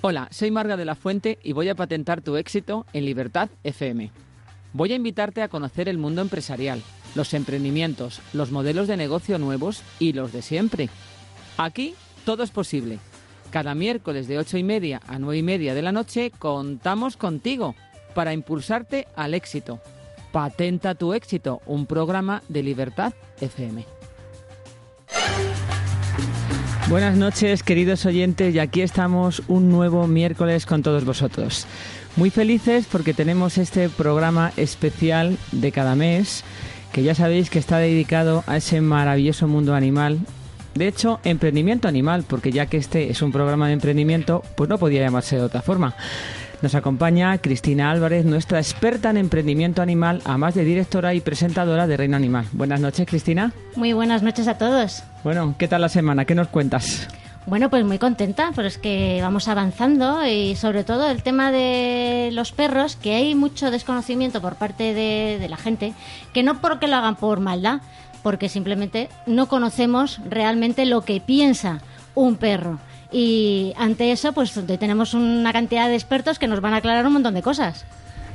Hola, soy Marga de la Fuente y voy a patentar tu éxito en Libertad FM. Voy a invitarte a conocer el mundo empresarial, los emprendimientos, los modelos de negocio nuevos y los de siempre. Aquí todo es posible. Cada miércoles de ocho y media a nueve y media de la noche contamos contigo para impulsarte al éxito. Patenta tu éxito, un programa de Libertad FM. Buenas noches, queridos oyentes, y aquí estamos un nuevo miércoles con todos vosotros. Muy felices porque tenemos este programa especial de cada mes, que ya sabéis que está dedicado a ese maravilloso mundo animal. De hecho, emprendimiento animal, porque ya que este es un programa de emprendimiento, pues no podía llamarse de otra forma. Nos acompaña Cristina Álvarez, nuestra experta en emprendimiento animal, además de directora y presentadora de Reino Animal. Buenas noches, Cristina. Muy buenas noches a todos. Bueno, ¿qué tal la semana? ¿Qué nos cuentas? Bueno, pues muy contenta, pero es que vamos avanzando y sobre todo el tema de los perros, que hay mucho desconocimiento por parte de, de la gente, que no porque lo hagan por maldad, porque simplemente no conocemos realmente lo que piensa un perro. Y ante eso, pues tenemos una cantidad de expertos que nos van a aclarar un montón de cosas.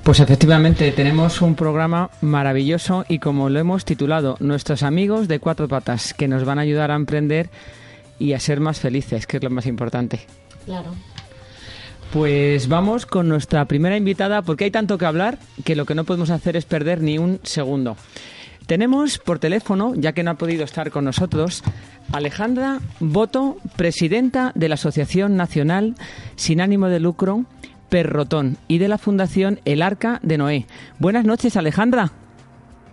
Pues efectivamente, tenemos un programa maravilloso y como lo hemos titulado, nuestros amigos de cuatro patas, que nos van a ayudar a emprender y a ser más felices, que es lo más importante. Claro. Pues vamos con nuestra primera invitada, porque hay tanto que hablar que lo que no podemos hacer es perder ni un segundo. Tenemos por teléfono, ya que no ha podido estar con nosotros, Alejandra Boto, presidenta de la Asociación Nacional Sin Ánimo de Lucro Perrotón y de la Fundación El Arca de Noé. Buenas noches, Alejandra.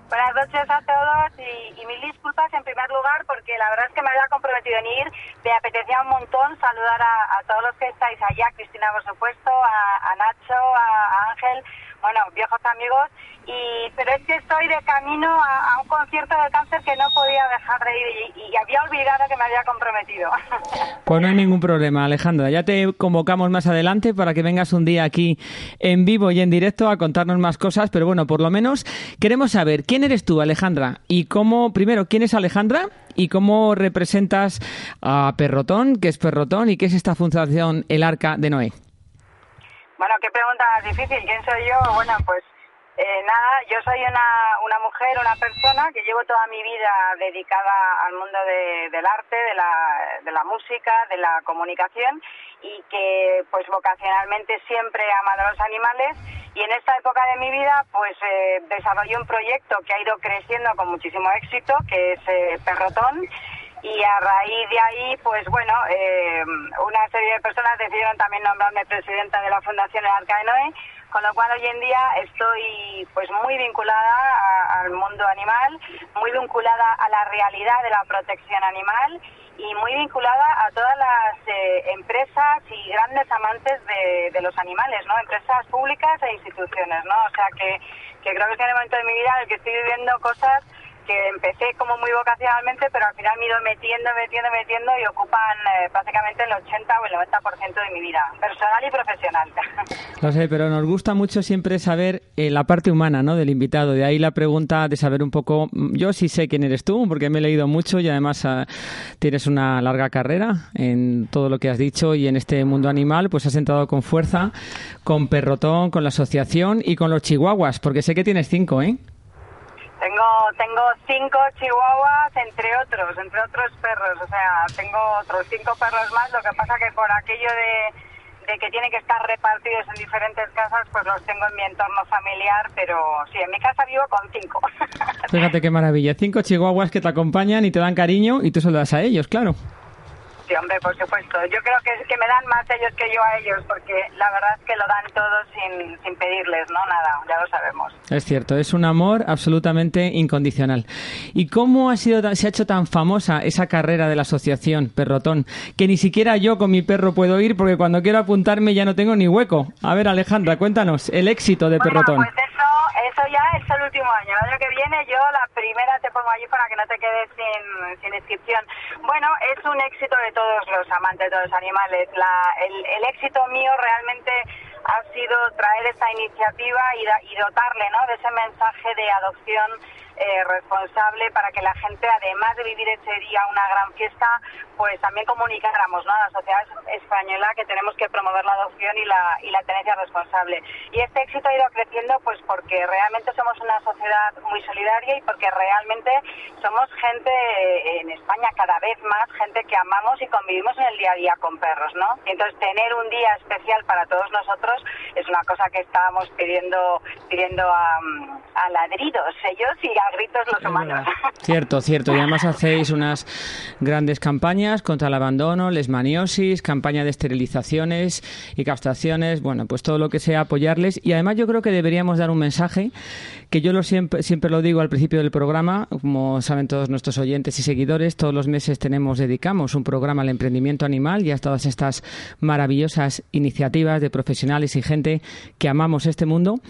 Buenas noches a todos y, mil disculpas en primer lugar porque la verdad es que me había comprometido en ir. Me apetecía un montón saludar a, todos los que estáis allá, Cristina por supuesto, a, Nacho, a Ángel, bueno, viejos amigos y pero es que estoy de camino a, un concierto de cáncer que no podía dejar de ir y, había olvidado que me había comprometido. Pues no hay ningún problema, Alejandra. Ya te convocamos más adelante para que vengas un día aquí en vivo y en directo a contarnos más cosas, pero bueno, por lo menos queremos saber quién eres tú, Alejandra, y cómo, primero, quién es Alejandra y cómo representas a Perrotón, qué es Perrotón y qué es esta fundación El Arca de Noé. Bueno, qué pregunta difícil. ¿Quién soy yo? Bueno, pues eh, nada, yo soy una, una mujer, una persona que llevo toda mi vida dedicada al mundo del arte, de la, de la música, de la comunicación y que pues vocacionalmente siempre he amado a los animales y en esta época de mi vida pues eh, desarrollé un proyecto que ha ido creciendo con muchísimo éxito que es eh, Perrotón y a raíz de ahí, pues bueno, eh, una serie de personas decidieron también nombrarme presidenta de la Fundación El Arca de Noé con lo cual hoy en día estoy pues muy vinculada al mundo animal, muy vinculada a la realidad de la protección animal y muy vinculada a todas las eh, empresas y grandes amantes de, de, los animales, ¿no? Empresas públicas e instituciones, ¿no? O sea que, que creo que es el momento de mi vida en el que estoy viviendo cosas que empecé como muy vocacionalmente, pero al final me he ido metiendo, metiendo, metiendo y ocupan eh, prácticamente el 80 o el 90% de mi vida, personal y profesional. Lo sé, pero nos gusta mucho siempre saber eh, la parte humana ¿no? del invitado. De ahí la pregunta de saber un poco, mm, yo sí sé quién eres tú, porque me he leído mucho y además ah, tienes una larga carrera en todo lo que has dicho y en este mundo animal, pues has entrado con fuerza, con Perrotón, con la asociación y con los chihuahuas, porque sé que tienes cinco, ¿eh? Tengo, cinco chihuahuas, entre otros, entre otros perros. O sea, tengo otros cinco perros más. Lo que pasa que por aquello de, de que tienen que estar repartidos en diferentes casas, pues los tengo en mi entorno familiar. Pero sí, en mi casa vivo con cinco. Fíjate qué maravilla. Cinco chihuahuas que te acompañan y te dan cariño y tú se lo das a ellos, claro hombre, por supuesto. Yo creo que, que me dan más ellos que yo a ellos, porque la verdad es que lo dan todos sin, sin pedirles, ¿no? Nada, ya lo sabemos. Es cierto, es un amor absolutamente incondicional. ¿Y cómo ha sido, se ha hecho tan famosa esa carrera de la asociación Perrotón, que ni siquiera yo con mi perro puedo ir porque cuando quiero apuntarme ya no tengo ni hueco? A ver, Alejandra, cuéntanos el éxito de Perrotón. Pues eso, eso ya es el último año. El año que viene yo la primera te pongo allí para que no te quedes sin, sin inscripción. Bueno, es un éxito de todos los amantes de los animales. el, éxito mío realmente ha sido traer esta iniciativa y, y dotarle ¿no? de ese mensaje de adopción eh, responsable para que la gente, además de vivir ese día una gran fiesta, pues también comunicáramos ¿no? a la sociedad española que tenemos que promover la adopción y la, y la tenencia responsable. Y este éxito ha ido creciendo pues porque realmente somos una sociedad muy solidaria y porque realmente somos gente eh, en España cada vez más, gente que amamos y convivimos en el día a día con perros, ¿no? Entonces tener un día especial para todos nosotros es una cosa que estábamos pidiendo, pidiendo a, a ladridos ellos y a gritos los humanos. Cierto, cierto. Y además hacéis unas grandes campañas contra el abandono, lesmaniosis, campaña de esterilizaciones y castraciones, bueno, pues todo lo que sea apoyarles. Y además yo creo que deberíamos dar un mensaje que yo lo siempre, siempre lo digo al principio del programa, como saben todos nuestros oyentes y seguidores, todos los meses tenemos, dedicamos un programa al emprendimiento animal y a todas estas maravillosas iniciativas de profesionales y gente que amamos este mundo.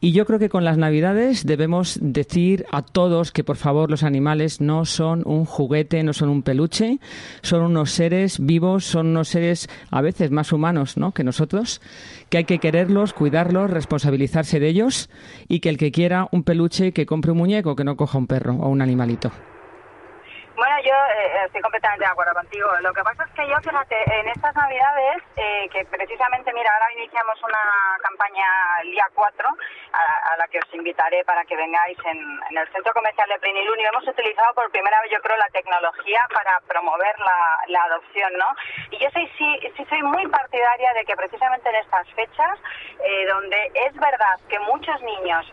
Y yo creo que con las navidades debemos decir a todos que por favor los animales no son un juguete, no son un peluche, son unos seres vivos, son unos seres a veces más humanos ¿no? que nosotros que hay que quererlos, cuidarlos, responsabilizarse de ellos y que el que quiera un peluche que compre un muñeco, que no coja un perro o un animalito. Bueno, yo eh, estoy completamente de acuerdo contigo. Lo que pasa es que yo, fíjate, en estas Navidades, eh, que precisamente, mira, ahora iniciamos una campaña el día 4, a, la que os invitaré para que vengáis en, el Centro Comercial de Plenilunio. Hemos utilizado por primera vez, yo creo, la tecnología para promover la, adopción, ¿no? Y yo soy, sí, sí soy muy partidaria de que precisamente en estas fechas, eh, donde es verdad que muchos niños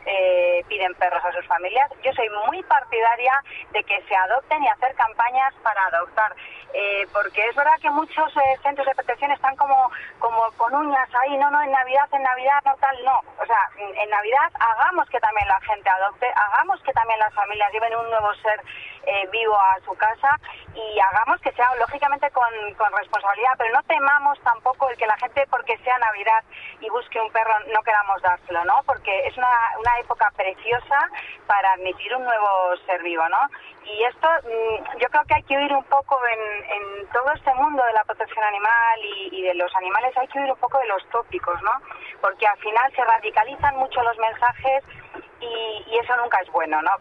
piden perros a sus familias, yo soy muy partidaria de que se adopten y hacer campañas para adoptar. Eh, porque es verdad que muchos eh, centros de protección están como, como con uñas ahí, no, no, en Navidad, en Navidad, no tal, no. O sea, en Navidad hagamos que también la gente adopte, hagamos que también las familias lleven un nuevo ser eh, vivo a su casa y hagamos que sea lógicamente con, con, responsabilidad, pero no temamos tampoco el que la gente, porque sea Navidad y busque un perro, no queramos dárselo, ¿no? Porque es una, una época preciosa para admitir un nuevo ser vivo, ¿no? Y esto mm, yo creo que hay que oír un poco en, en todo este mundo de la protección animal y, de los animales, hay que oír un poco de los tópicos, ¿no? Porque al final se radicalizan mucho los mensajes y, y eso nunca es bueno, ¿no?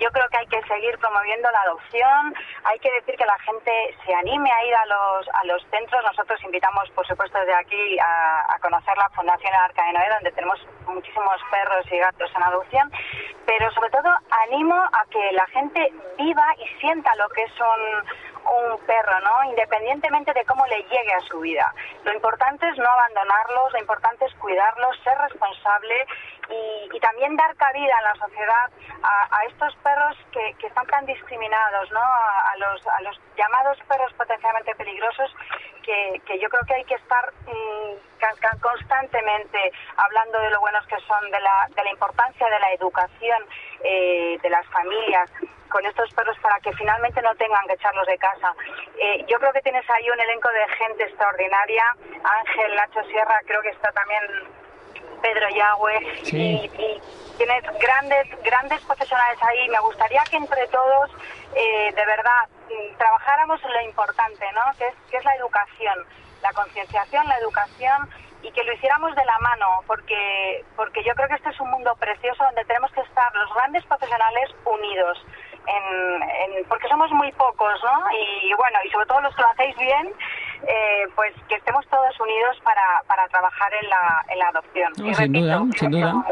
Yo creo que hay que seguir promoviendo la adopción, hay que decir que la gente se anime a ir a los, a los centros. Nosotros invitamos, por supuesto, desde aquí a, conocer la Fundación Arca de Noé, donde tenemos muchísimos perros y gatos en adopción, pero sobre todo animo a que la gente viva y sienta lo que es un perro, ¿no? Independientemente de cómo le llegue a su vida. Lo importante es no abandonarlos, lo importante es cuidarlos, ser responsable y, también dar cabida en la sociedad a, estos perros que, están tan discriminados, ¿no? A, los, a los llamados perros potencialmente peligrosos que, yo creo que hay que estar mm, constantemente hablando de lo buenos que son, de la, de la importancia de la educación eh, de las familias con estos perros para que finalmente no tengan que echarlos de casa. Eh, yo creo que tienes ahí un elenco de gente extraordinaria. Ángel, Nacho Sierra, creo que está también Pedro Yagüe y, tienes grandes grandes profesionales ahí. Me gustaría que entre todos, eh, de verdad, mm, trabajáramos en lo importante, ¿no? Que es, que es la educación, la concienciación, la educación y que lo hiciéramos de la mano, porque, porque yo creo que este es un mundo precioso donde tenemos que estar los grandes profesionales unidos. En, porque somos muy pocos, ¿no? Y, bueno, y sobre todo los que lo hacéis bien, eh, pues que estemos todos unidos para, para trabajar en la, en la adopción. sin duda, sin duda.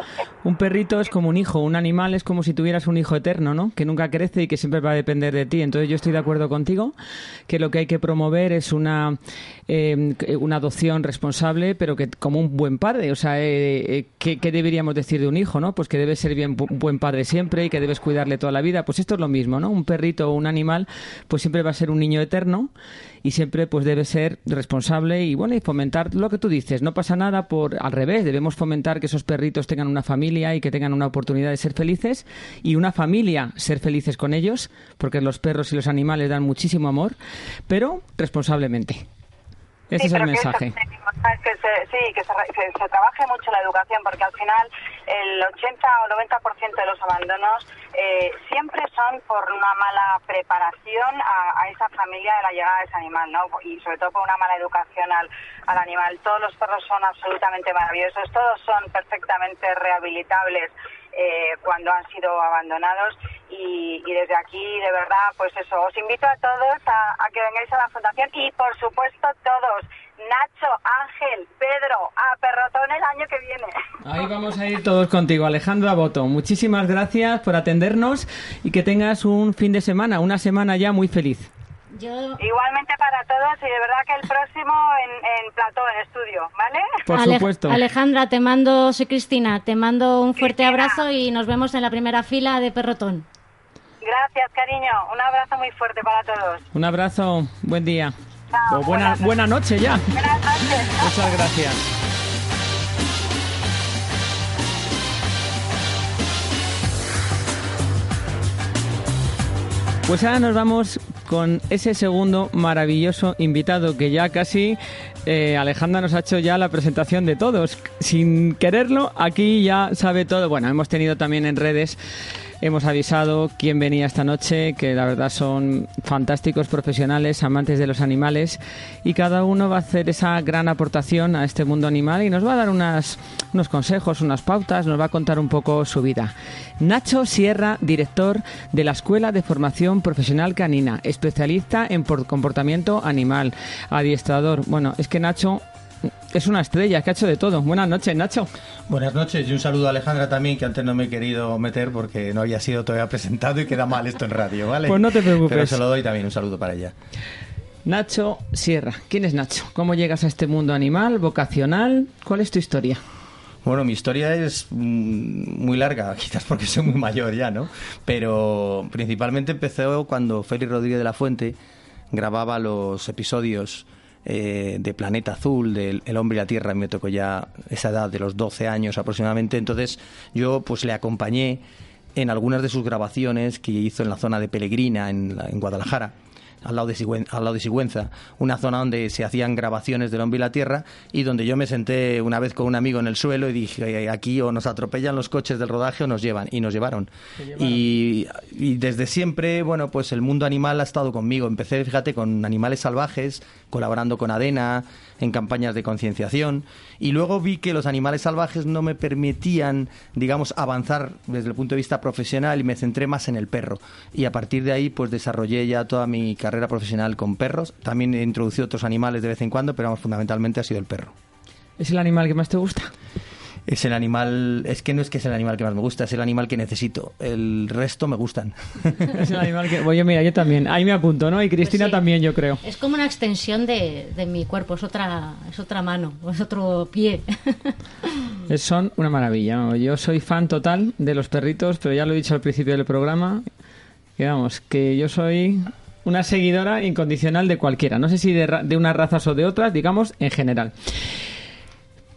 Un perrito es como un hijo, un animal es como si tuvieras un hijo eterno, ¿no? Que nunca crece y que siempre va a depender de ti. Entonces yo estoy de acuerdo contigo que lo que hay que promover es una, eh, una adopción responsable, pero que como un buen padre. O sea, eh, ¿qué, deberíamos decir de un hijo, no? Pues que debe ser bien un buen padre siempre y que debes cuidarle toda la vida. Pues esto es lo mismo, ¿no? Un perrito o un animal, pues siempre va a ser un niño eterno y siempre pues debe ser responsable y bueno y fomentar lo que tú dices. No pasa nada por al revés debemos fomentar que esos perritos tengan una familia y que tengan una oportunidad de ser felices y una familia ser felices con ellos porque los perros y los animales dan muchísimo amor pero responsablemente. Ese es el mensaje. que se, sí, que se, trabaje mucho la educación, porque al final el 80 o 90% de los abandonos eh, siempre son por una mala preparación a, esa familia de la llegada de ese animal, ¿no? Y sobre todo por una mala educación al, al animal. Todos los perros son absolutamente maravillosos, todos son perfectamente rehabilitables eh, cuando han sido abandonados y, desde aquí de verdad pues eso os invito a todos a, que vengáis a la fundación y por supuesto todos Nacho, Ángel, Pedro, a Perrotón el año que viene. Ahí vamos a ir todos contigo, Alejandra Boto. Muchísimas gracias por atendernos y que tengas un fin de semana, una semana ya muy feliz. Igualmente para todos y de verdad que el próximo en, en plató, en estudio, ¿vale? Por supuesto. Alejandra, te mando, soy Cristina, te mando un fuerte abrazo y nos vemos en la primera fila de Perrotón. Gracias, cariño. Un abrazo muy fuerte para todos. Un abrazo, buen día. O buena, buena noche ya. Buenas noches. Muchas gracias. Pues ahora nos vamos con ese segundo maravilloso invitado que ya casi eh, Alejandra nos ha hecho ya la presentación de todos. Sin quererlo, aquí ya sabe todo. Bueno, hemos tenido también en redes Hemos avisado quién venía esta noche, que la verdad son fantásticos profesionales, amantes de los animales, y cada uno va a hacer esa gran aportación a este mundo animal y nos va a dar unos consejos, unas pautas, nos va a contar un poco su vida. Nacho Sierra, director de la Escuela de Formación Profesional Canina, especialista en comportamiento animal, adiestrador. Bueno, es que Nacho es una estrella que ha hecho de todo. Buenas noches, Nacho. Buenas noches y un saludo a Alejandra también, que antes no me he querido meter porque no había sido todavía presentado y queda mal esto en radio, ¿vale? Pues no te preocupes. Pero se lo doy también, un saludo para ella. Nacho Sierra, ¿quién es Nacho? ¿Cómo llegas a este mundo animal, vocacional? ¿Cuál es tu historia? Bueno, mi historia es mm, muy larga, quizás porque soy muy mayor ya, ¿no? Pero principalmente empezó cuando Félix Rodríguez de la Fuente grababa los episodios eh, de Planeta Azul, del El Hombre y la Tierra, me tocó ya esa edad de los 12 años aproximadamente, entonces yo pues le acompañé en algunas de sus grabaciones que hizo en la zona de Pelegrina, en Guadalajara al lado, de Sigüenza, al lado de Sigüenza, una zona donde se hacían grabaciones del hombre y la tierra y donde yo me senté una vez con un amigo en el suelo y dije, aquí o nos atropellan los coches del rodaje o nos llevan. Y nos llevaron. Y, y, desde siempre, bueno, pues el mundo animal ha estado conmigo. Empecé, fíjate, con animales salvajes, colaborando con Adena, en campañas de concienciación y luego vi que los animales salvajes no me permitían, digamos, avanzar desde el punto de vista profesional y me centré más en el perro. Y a partir de ahí, pues desarrollé ya toda mi carrera profesional con perros. También he introducido otros animales de vez en cuando, pero fundamentalmente ha sido el perro. ¿Es el animal que más te gusta? Es el animal, es que no es que es el animal que más me gusta, es el animal que necesito. El resto me gustan. es el animal que, bueno, mira, yo también, ahí me apunto, ¿no? Y Cristina pues también, yo creo. Es como una extensión de, de, mi cuerpo, es otra, es otra mano, es otro pie. Son una maravilla. Yo soy fan total de los perritos, pero ya lo he dicho al principio del programa, que vamos, que yo soy una seguidora incondicional de cualquiera. No sé si de, de unas razas o de otras, digamos, en general.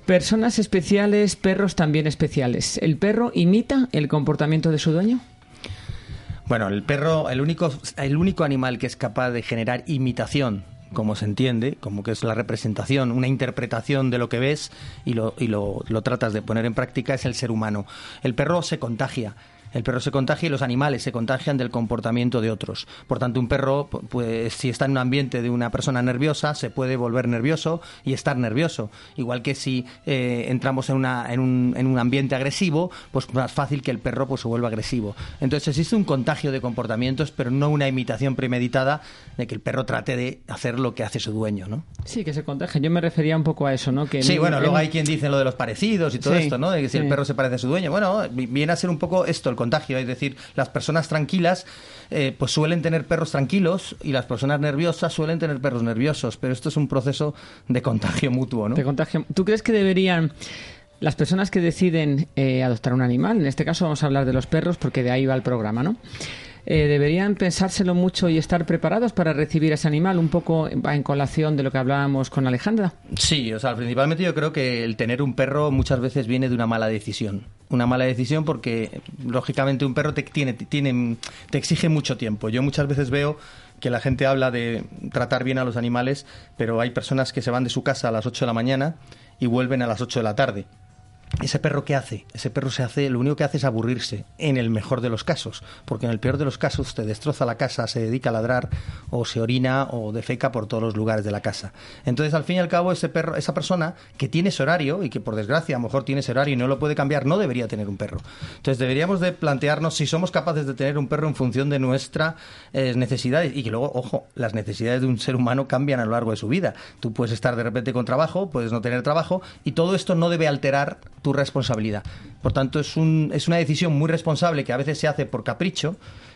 Personas especiales, perros también especiales. ¿El perro imita el comportamiento de su dueño? Bueno, el perro, el único, el único animal que es capaz de generar imitación, como se entiende, como que es la representación, una interpretación de lo que ves y lo, y lo, lo tratas de poner en práctica, es el ser humano. El perro se contagia el perro se contagia y los animales se contagian del comportamiento de otros. Por tanto, un perro, pues si está en un ambiente de una persona nerviosa, se puede volver nervioso y estar nervioso. Igual que si eh, entramos en, una, en, un, en un ambiente agresivo, pues más fácil que el perro pues, se vuelva agresivo. Entonces existe un contagio de comportamientos, pero no una imitación premeditada de que el perro trate de hacer lo que hace su dueño, ¿no? Sí, que se contagia. Yo me refería un poco a eso, ¿no? Que sí, bueno, luego hay quien dice lo de los parecidos y todo esto, ¿no? De que si el perro se parece a su dueño. Bueno, viene a ser un poco esto, el contagio, es decir, las personas tranquilas eh, pues suelen tener perros tranquilos y las personas nerviosas suelen tener perros nerviosos, pero esto es un proceso de contagio mutuo, ¿no? De contagio. ¿Tú crees que deberían las personas que deciden eh, adoptar un animal, en este caso vamos a hablar de los perros porque de ahí va el programa, ¿no? Eh, deberían pensárselo mucho y estar preparados para recibir ese animal, un poco en colación de lo que hablábamos con Alejandra. Sí, o sea, principalmente yo creo que el tener un perro muchas veces viene de una mala decisión. Una mala decisión porque, lógicamente, un perro te, tiene, tiene, te exige mucho tiempo. Yo muchas veces veo que la gente habla de tratar bien a los animales, pero hay personas que se van de su casa a las 8 de la mañana y vuelven a las 8 de la tarde ese perro qué hace? Ese perro se hace, lo único que hace es aburrirse, en el mejor de los casos, porque en el peor de los casos te destroza la casa, se dedica a ladrar o se orina o defeca por todos los lugares de la casa. Entonces, al fin y al cabo, ese perro, esa persona que tiene ese horario y que por desgracia a lo mejor tiene ese horario y no lo puede cambiar, no debería tener un perro. Entonces, deberíamos de plantearnos si somos capaces de tener un perro en función de nuestras eh, necesidades y que luego, ojo, las necesidades de un ser humano cambian a lo largo de su vida. Tú puedes estar de repente con trabajo, puedes no tener trabajo y todo esto no debe alterar tu responsabilidad. Por tanto, es, un, es una decisión muy responsable que a veces se hace por capricho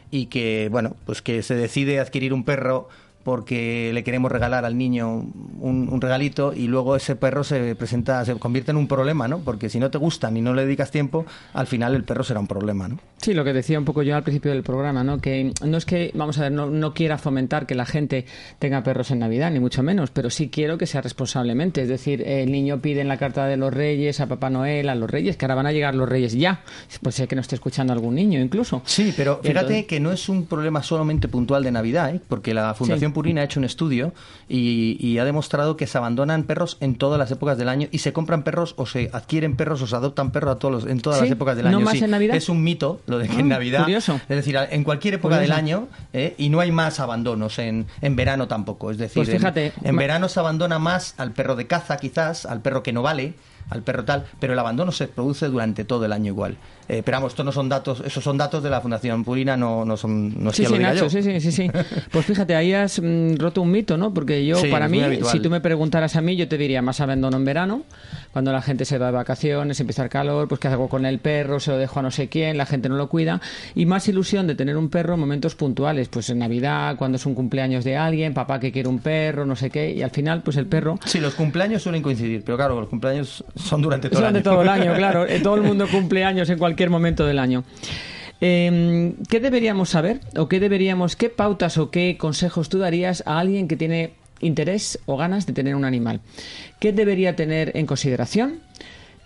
y que, bueno, pues que se decide adquirir un perro porque le queremos regalar al niño un, regalito y luego ese perro se presenta, se convierte en un problema, ¿no? Porque si no te gustan y no le dedicas tiempo, al final el perro será un problema, ¿no? Sí, lo que decía un poco yo al principio del programa, ¿no? Que no es que, vamos a ver, no, no quiera fomentar que la gente tenga perros en Navidad, ni mucho menos, pero sí quiero que sea responsablemente. Es decir, el niño pide en la carta de los reyes a Papá Noel, a los reyes, que ahora van a llegar los reyes ya. Pues sé que no esté escuchando algún niño incluso. Sí, pero fíjate que no es un problema solamente puntual de Navidad, ¿eh? Porque la Fundación Purina ha hecho un estudio y, ha demostrado que se abandonan perros en todas las épocas del año y se compran perros o se adquieren perros o se adoptan perros a todos en todas las épocas del año. ¿No más en Navidad? Es un mito lo de que en ah, Navidad. Curioso. Es decir, en cualquier época del año ¿eh? y no hay más abandonos en, en verano tampoco. Es decir, pues fíjate, en verano se abandona más al perro de caza, quizás, al perro que no vale al perro tal, pero el abandono se produce durante todo el año igual. Eh, pero vamos, estos no son datos, esos son datos de la Fundación Purina, no, no son, no sí, sí, sí, sí, sí, sí. Pues fíjate, ahí has mm, roto un mito, ¿no? Porque yo, para mí, si tú me preguntaras a mí, yo te diría más abandono en verano, cuando la gente se va de vacaciones, empieza el calor, pues qué hago con el perro, se lo dejo a no sé quién, la gente no lo cuida, y más ilusión de tener un perro en momentos puntuales, pues en Navidad, cuando es un cumpleaños de alguien, papá que quiere un perro, no sé qué, y al final, pues el perro... Sí, los cumpleaños suelen coincidir, pero claro, los cumpleaños son durante todo el año. todo el año, claro. Eh, todo el mundo cumple años en cualquier momento del año. Em, ¿Qué deberíamos saber o qué deberíamos, qué pautas o qué consejos tú darías a alguien que tiene interés o ganas de tener un animal? ¿Qué debería tener en consideración?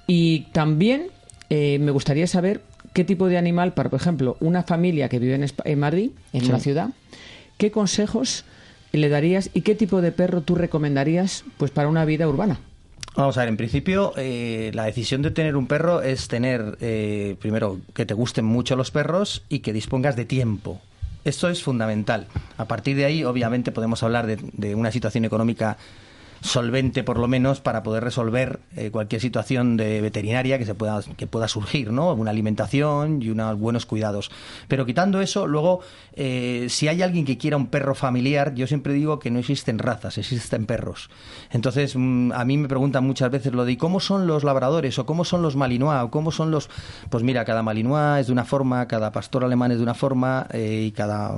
Y también eh, me gustaría saber qué tipo de animal, para por ejemplo, una familia que vive en, Madrid, en una ciudad, ¿qué consejos le darías y qué tipo de perro tú recomendarías pues para una vida urbana? Vamos a ver, en principio, eh, la decisión de tener un perro es tener, eh, primero, que te gusten mucho los perros y que dispongas de tiempo. Esto es fundamental. A partir de ahí, obviamente, podemos hablar de, de una situación económica solvente por lo menos para poder resolver eh, cualquier situación de veterinaria que se pueda que pueda surgir no una alimentación y unos buenos cuidados. Pero quitando eso luego eh, si hay alguien que quiera un perro familiar yo siempre digo que no existen razas existen perros. Entonces mm, a mí me preguntan muchas veces lo de cómo son los labradores o cómo son los malinois o cómo son los pues mira cada malinois es de una forma cada pastor alemán es de una forma eh, y cada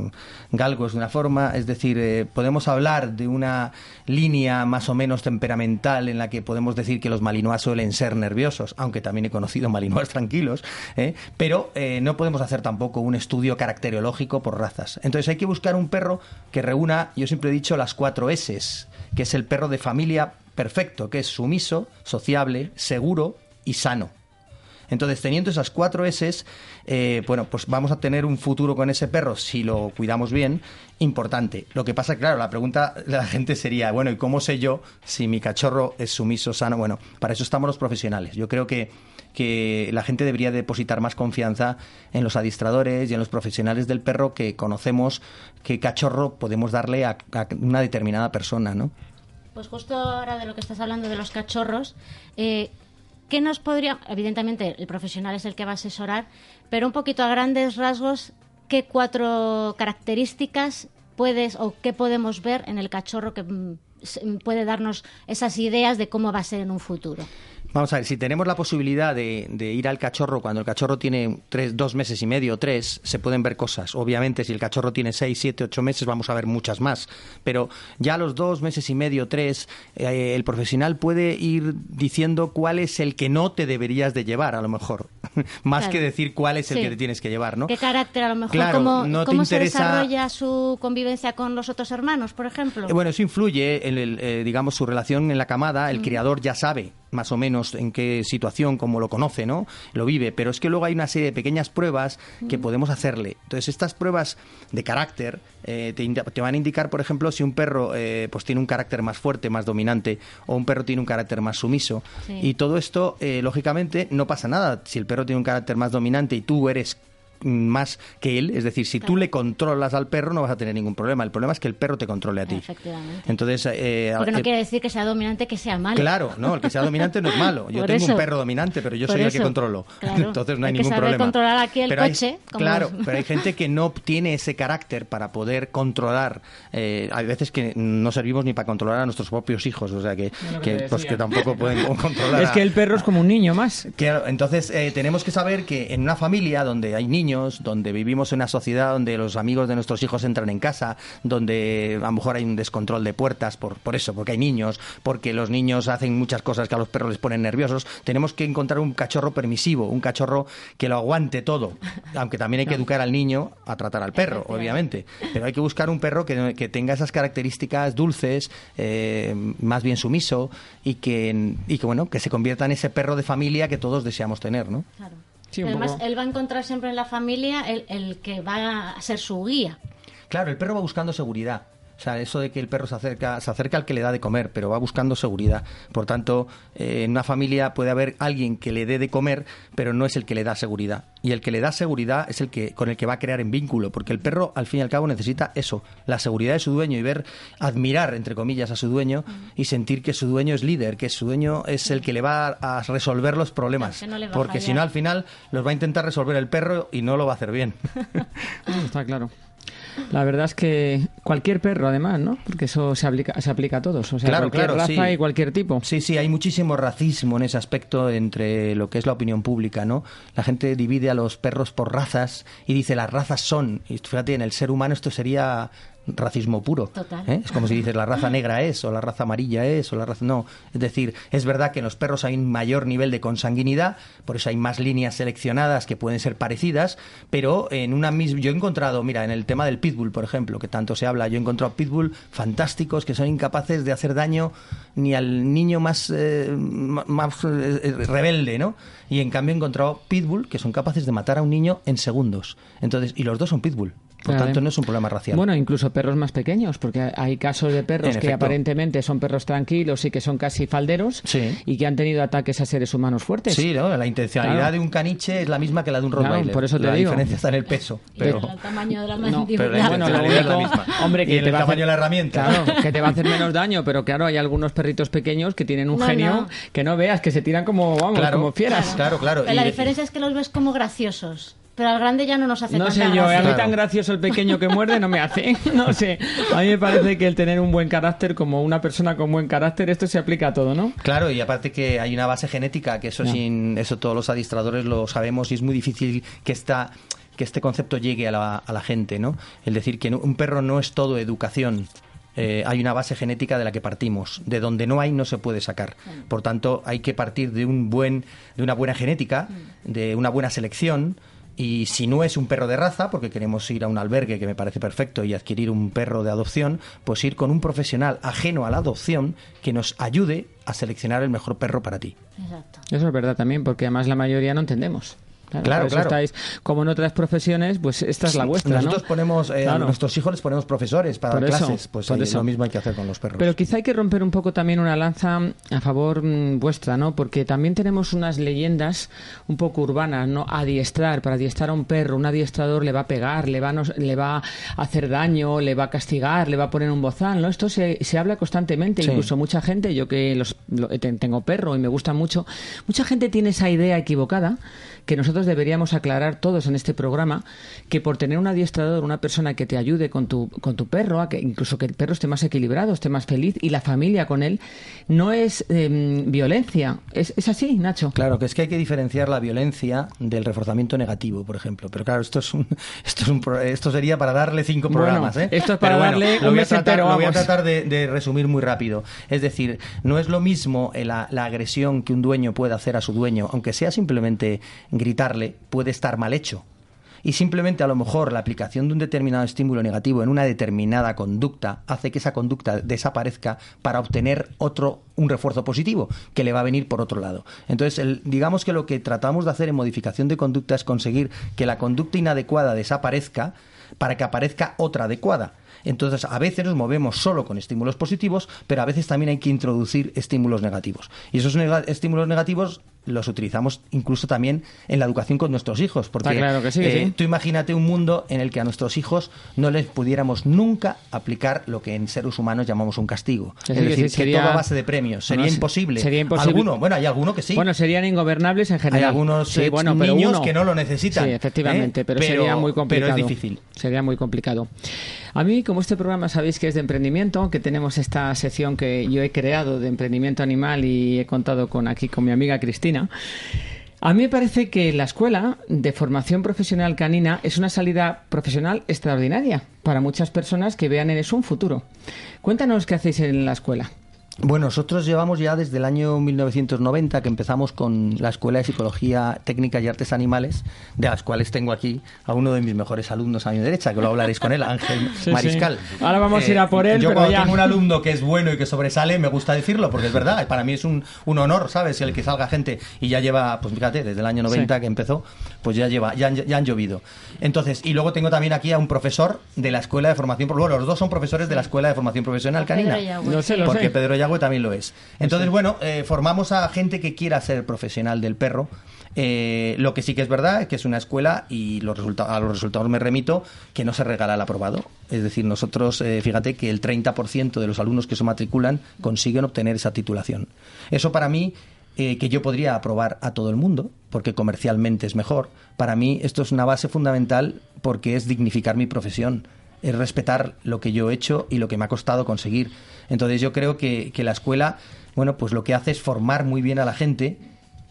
galgo es de una forma. Es decir podemos hablar de una línea más o menos temperamental en la que podemos decir que los malinois suelen ser nerviosos, aunque también he conocido malinois tranquilos, ¿eh? pero eh, no podemos hacer tampoco un estudio caracterológico por razas. Entonces hay que buscar un perro que reúna, yo siempre he dicho, las cuatro S, que es el perro de familia perfecto, que es sumiso, sociable, seguro y sano. Entonces, teniendo esas cuatro S, eh, bueno, pues vamos a tener un futuro con ese perro si lo cuidamos bien, importante. Lo que pasa, claro, la pregunta de la gente sería, bueno, ¿y cómo sé yo si mi cachorro es sumiso, sano? Bueno, para eso estamos los profesionales. Yo creo que que la gente debería depositar más confianza en los adiestradores y en los profesionales del perro que conocemos qué cachorro podemos darle a, una determinada persona, ¿no? Pues justo ahora de lo que estás hablando de los cachorros, eh, ¿Qué nos podría, evidentemente el profesional es el que va a asesorar, pero un poquito a grandes rasgos, qué cuatro características puedes o qué podemos ver en el cachorro que mm, puede darnos esas ideas de cómo va a ser en un futuro? Vamos a ver, si tenemos la posibilidad de, ir al cachorro cuando el cachorro tiene tres, dos meses y medio, tres, se pueden ver cosas. Obviamente, si el cachorro tiene seis, siete, ocho meses, vamos a ver muchas más. Pero ya a los dos meses y medio, tres, eh, el profesional puede ir diciendo cuál es el que no te deberías de llevar, a lo mejor. más que decir cuál es el que te tienes que llevar, ¿no? ¿Qué carácter, a lo mejor? ¿Cómo, se desarrolla su convivencia con los otros hermanos, por ejemplo? Eh, bueno, eso influye en, el, eh, digamos, su relación en la camada. El criador ya sabe más o menos en qué situación, cómo lo conoce, ¿no? Lo vive, pero es que luego hay una serie de pequeñas pruebas que podemos hacerle. Entonces, estas pruebas de carácter eh, te, van a indicar, por ejemplo, si un perro eh, pues tiene un carácter más fuerte, más dominante, o un perro tiene un carácter más sumiso. Y todo esto, eh, lógicamente, no pasa nada. Si el perro tiene un carácter más dominante y tú eres más que él. Es decir, si tú le controlas al perro no vas a tener ningún problema. El problema es que el perro te controle a ti. Efectivamente. Entonces, eh, Porque no quiere decir que sea dominante que sea malo. Claro, no, el que sea dominante no es malo. Yo tengo un perro dominante, pero yo soy el que controlo. Entonces no hay, ningún problema. controlar aquí el coche. Claro, pero hay gente que no tiene ese carácter para poder controlar. Eh, hay veces que no servimos ni para controlar a nuestros propios hijos, o sea que, que, pues, que tampoco pueden controlar. Es que el perro es como un niño más. Claro, entonces eh, tenemos que saber que en una familia donde hay niños donde vivimos en una sociedad donde los amigos de nuestros hijos entran en casa, donde a lo mejor hay un descontrol de puertas por, por eso, porque hay niños, porque los niños hacen muchas cosas que a los perros les ponen nerviosos, tenemos que encontrar un cachorro permisivo, un cachorro que lo aguante todo, aunque también hay que educar al niño a tratar al perro, obviamente, pero hay que buscar un perro que, que tenga esas características dulces, eh, más bien sumiso y que, y que, bueno, que se convierta en ese perro de familia que todos deseamos tener, ¿no? Claro. Además, él va a encontrar siempre en la familia el, el que va a ser su guía. Claro, el perro va buscando seguridad. O sea, eso de que el perro se acerca, se acerca al que le da de comer, pero va buscando seguridad. Por tanto, eh, en una familia puede haber alguien que le dé de comer, pero no es el que le da seguridad. Y el que le da seguridad es el que con el que va a crear en vínculo, porque el perro, al fin y al cabo, necesita eso, la seguridad de su dueño y ver, admirar, entre comillas, a su dueño y sentir que su dueño es líder, que su dueño es el que le va a resolver los problemas. porque si no, al final los va a intentar resolver el perro y no lo va a hacer bien. Está claro. La verdad es que cualquier perro, además, ¿no? Porque eso se aplica, se aplica a todos. O sea, claro, cualquier raza y cualquier tipo. Sí, sí, hay muchísimo racismo en ese aspecto entre lo que es la opinión pública, ¿no? La gente divide a los perros por razas y dice las razas son. Y fíjate, en el ser humano esto sería racismo puro. ¿eh? Es como si dices la raza negra es, o la raza amarilla es, o la raza. No. Es decir, es verdad que en los perros hay un mayor nivel de consanguinidad, por eso hay más líneas seleccionadas que pueden ser parecidas, pero en una misma. Yo he encontrado, mira, en el tema del pitbull, por ejemplo, que tanto se habla, yo he encontrado pitbull fantásticos que son incapaces de hacer daño ni al niño más, eh, más eh, rebelde, ¿no? Y en cambio he encontrado pitbull que son capaces de matar a un niño en segundos. Entonces, y los dos son pitbull. Por tanto, no es un problema racial. Bueno, incluso perros más pequeños, porque hay casos de perros que aparentemente son perros tranquilos y que son casi falderos y que han tenido ataques a seres humanos fuertes. Sí, ¿no? la intencionalidad de un caniche es la misma que la de un Rottweiler. por eso te la digo. diferencia está en el peso. Pero... el tamaño de la mandíbula. pero la intencionalidad es la misma. Hombre, que y el tamaño de la herramienta. Claro, que te va a hacer menos daño, pero claro, hay algunos perritos pequeños que tienen un genio que no veas, que se tiran como, vamos, como fieras. Claro, claro. Pero la diferencia es que los ves como graciosos. Pero al grande ya no nos hace No sé yo, a mí tan gracioso el pequeño que muerde no me hace. No sé. A mí me parece que el tener un buen carácter, como una persona con buen carácter, esto se aplica a todo, ¿no? Claro, y aparte que hay una base genética, que eso sin eso todos los adiestradores lo sabemos y es muy difícil que esta que este concepto llegue a la, a la gente, ¿no? El decir que un perro no es todo educación. Eh, hay una base genética de la que partimos. De donde no hay no se puede sacar. Por tanto, hay que partir de un buen, de una buena genética, de una buena selección, y si no es un perro de raza, porque queremos ir a un albergue que me parece perfecto y adquirir un perro de adopción, pues ir con un profesional ajeno a la adopción que nos ayude a seleccionar el mejor perro para ti. Exacto. Eso es verdad también, porque además la mayoría no entendemos. Claro, claro. Estáis, como en otras profesiones, pues esta es la vuestra. Nosotros ponemos, eh, a nuestros hijos les ponemos profesores para dar clases, pues lo mismo hay que hacer con los perros. Pero quizá hay que romper un poco también una lanza a favor mm, vuestra, ¿no? Porque también tenemos unas leyendas un poco urbanas, ¿no? Adiestrar, para adiestrar a un perro, un adiestrador le va a pegar, le va a, le va a hacer daño, le va a castigar, le va a poner un bozal, ¿no? Esto se, se habla constantemente, incluso mucha gente, yo que los, tengo perro y me gusta mucho, mucha gente tiene esa idea equivocada que nosotros deberíamos aclarar todos en este programa que por tener un adiestrador, una persona que te ayude con tu, con tu perro, a que incluso que el perro esté más equilibrado, esté más feliz y la familia con él, no es em, violencia. ¿Es, ¿Es, así, Nacho? Claro, que es que hay que diferenciar la violencia del reforzamiento negativo, por ejemplo. Pero claro, esto es un, esto es un, esto sería para darle cinco programas. ¿eh? Esto es para darle lo voy a tratar, Lo voy a tratar de, resumir muy rápido. Es decir, no es lo mismo la, la agresión que un dueño puede hacer a su dueño, aunque sea simplemente gritarle puede estar mal hecho. y simplemente a lo mejor la aplicación de un determinado estímulo negativo en una determinada conducta hace que esa conducta desaparezca para obtener otro un refuerzo positivo que le va a venir por otro lado. Entonces, digamos que lo que tratamos de hacer en modificación de conducta es conseguir que la conducta inadecuada desaparezca para que aparezca otra adecuada. Entonces, a veces nos movemos solo con estímulos positivos, pero a veces también hay que introducir estímulos negativos. Y esos estímulos negativos los utilizamos incluso también en la educación con nuestros hijos. Porque claro que sí, eh, tú imagínate un mundo en el que a nuestros hijos no les pudiéramos nunca aplicar lo que en seres humanos llamamos un castigo. es decir, que todo a base de premios. Sería imposible. Sería imposible. Alguno, bueno, hay alguno que sí. Bueno, serían ingobernables en general. Hay algunos eh, niños que no lo necesitan. Sí, efectivamente, ¿eh? pero, sería muy complicado. Pero es difícil. Sería muy complicado. A mí, como este programa sabéis que es de emprendimiento, que tenemos esta sección que yo he creado de emprendimiento animal y he contado con aquí con mi amiga Cristina. A mí me parece que la escuela de formación profesional canina es una salida profesional extraordinaria para muchas personas que vean en eso un futuro. Cuéntanos qué hacéis en la escuela. Bueno, nosotros llevamos ya desde el año 1990 que empezamos con la Escuela de Psicología Técnica y Artes Animales, de las cuales tengo aquí a uno de mis mejores alumnos a mi derecha, que lo hablaréis con él, Ángel Mariscal. Ahora vamos a ir a por él. Yo pero cuando ya... tengo un alumno que es bueno y que sobresale, me gusta decirlo, porque es verdad, para mí es un, un honor, ¿sabes? El que salga gente y ya lleva, pues fíjate, desde el año 90 que empezó, pues ya lleva, ya, ya, han llovido. Entonces, y luego tengo también aquí a un profesor de la Escuela de Formación, bueno, los dos son profesores de la Escuela de Formación Profesional Canina. Lo sé, lo porque sé. Pedro Yagüe también lo es. Entonces, bueno, eh, formamos a gente que quiera ser profesional del perro. Eh, lo que sí que es verdad es que es una escuela y los resultados, a los resultados me remito que no se regala el aprobado. Es decir, nosotros, eh, fíjate que el 30% de los alumnos que se matriculan consiguen obtener esa titulación. Eso para mí, eh, que yo podría aprobar a todo el mundo, porque comercialmente es mejor, para mí esto es una base fundamental porque es dignificar mi profesión es respetar lo que yo he hecho y lo que me ha costado conseguir. Entonces yo creo que, que la escuela, bueno, pues lo que hace es formar muy bien a la gente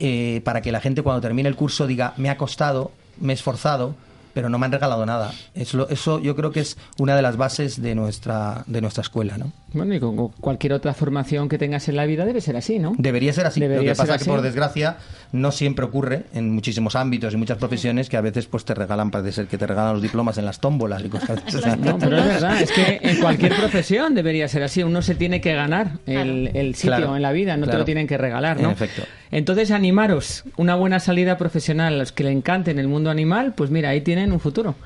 eh, para que la gente cuando termine el curso diga, me ha costado, me he esforzado, pero no me han regalado nada. Eso, eso yo creo que es una de las bases de nuestra, de nuestra escuela, ¿no? Bueno, y con cualquier otra formación que tengas en la vida debe ser así, ¿no? Debería ser así. Debería Lo que pasa es que por desgracia no siempre ocurre en muchísimos ámbitos y muchas profesiones que a veces pues te regalan, parece ser que te regalan los diplomas en las tómbolas y cosas de esas. No, pero es verdad, es que en cualquier profesión debería ser así. Uno se tiene que ganar el, el sitio Claro, en la vida, no te lo tienen que regalar, ¿no? En efecto. Entonces, animaros, una buena salida profesional, a los que le encanten el mundo animal, pues mira, ahí tienen un futuro.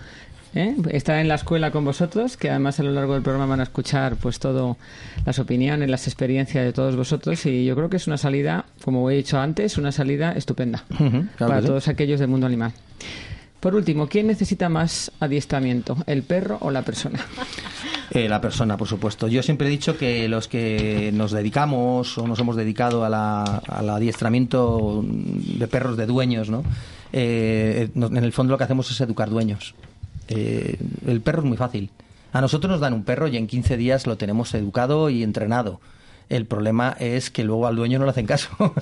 ¿Eh? Estar en la escuela con vosotros, que además a lo largo del programa van a escuchar pues todo las opiniones, las experiencias de todos vosotros y yo creo que es una salida, como he dicho antes, una salida estupenda claro para sí. todos aquellos del mundo animal. Por último, ¿quién necesita más adiestramiento, el perro o la persona? Eh, la persona, por supuesto. Yo siempre he dicho que los que nos dedicamos o nos hemos dedicado a la- al adiestramiento de perros de dueños, ¿no? Eh, no- en el fondo lo que hacemos es educar dueños. Eh, el perro es muy fácil. A nosotros nos dan un perro y en 15 días lo tenemos educado y entrenado. El problema es que luego al dueño no le hacen caso.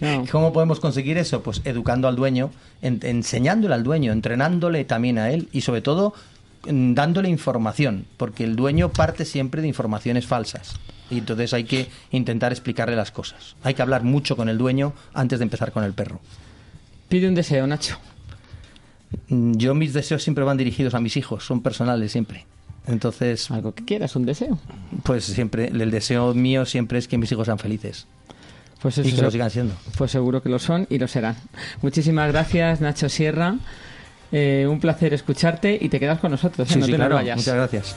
No. ¿Cómo podemos conseguir eso? Pues educando al dueño, en- enseñándole al dueño, entrenándole también a él y sobre todo dándole información, porque el dueño parte siempre de informaciones falsas. Y entonces hay que intentar explicarle las cosas. Hay que hablar mucho con el dueño antes de empezar con el perro. Pide un deseo, Nacho. Mm, Yo mis deseos siempre van dirigidos a mis hijos, son personales siempre. Entonces, Algo que quieras, un deseo. pues siempre, el deseo mío siempre es que mis hijos sean felices Pues y eso que se- lo sigan siendo. Pues seguro que lo son y lo serán. Muchísimas gracias, Nacho Sierra. Eh, un placer escucharte y te quedas con nosotros. ¿eh? Sí, no sí, te claro. vayas. Muchas gracias.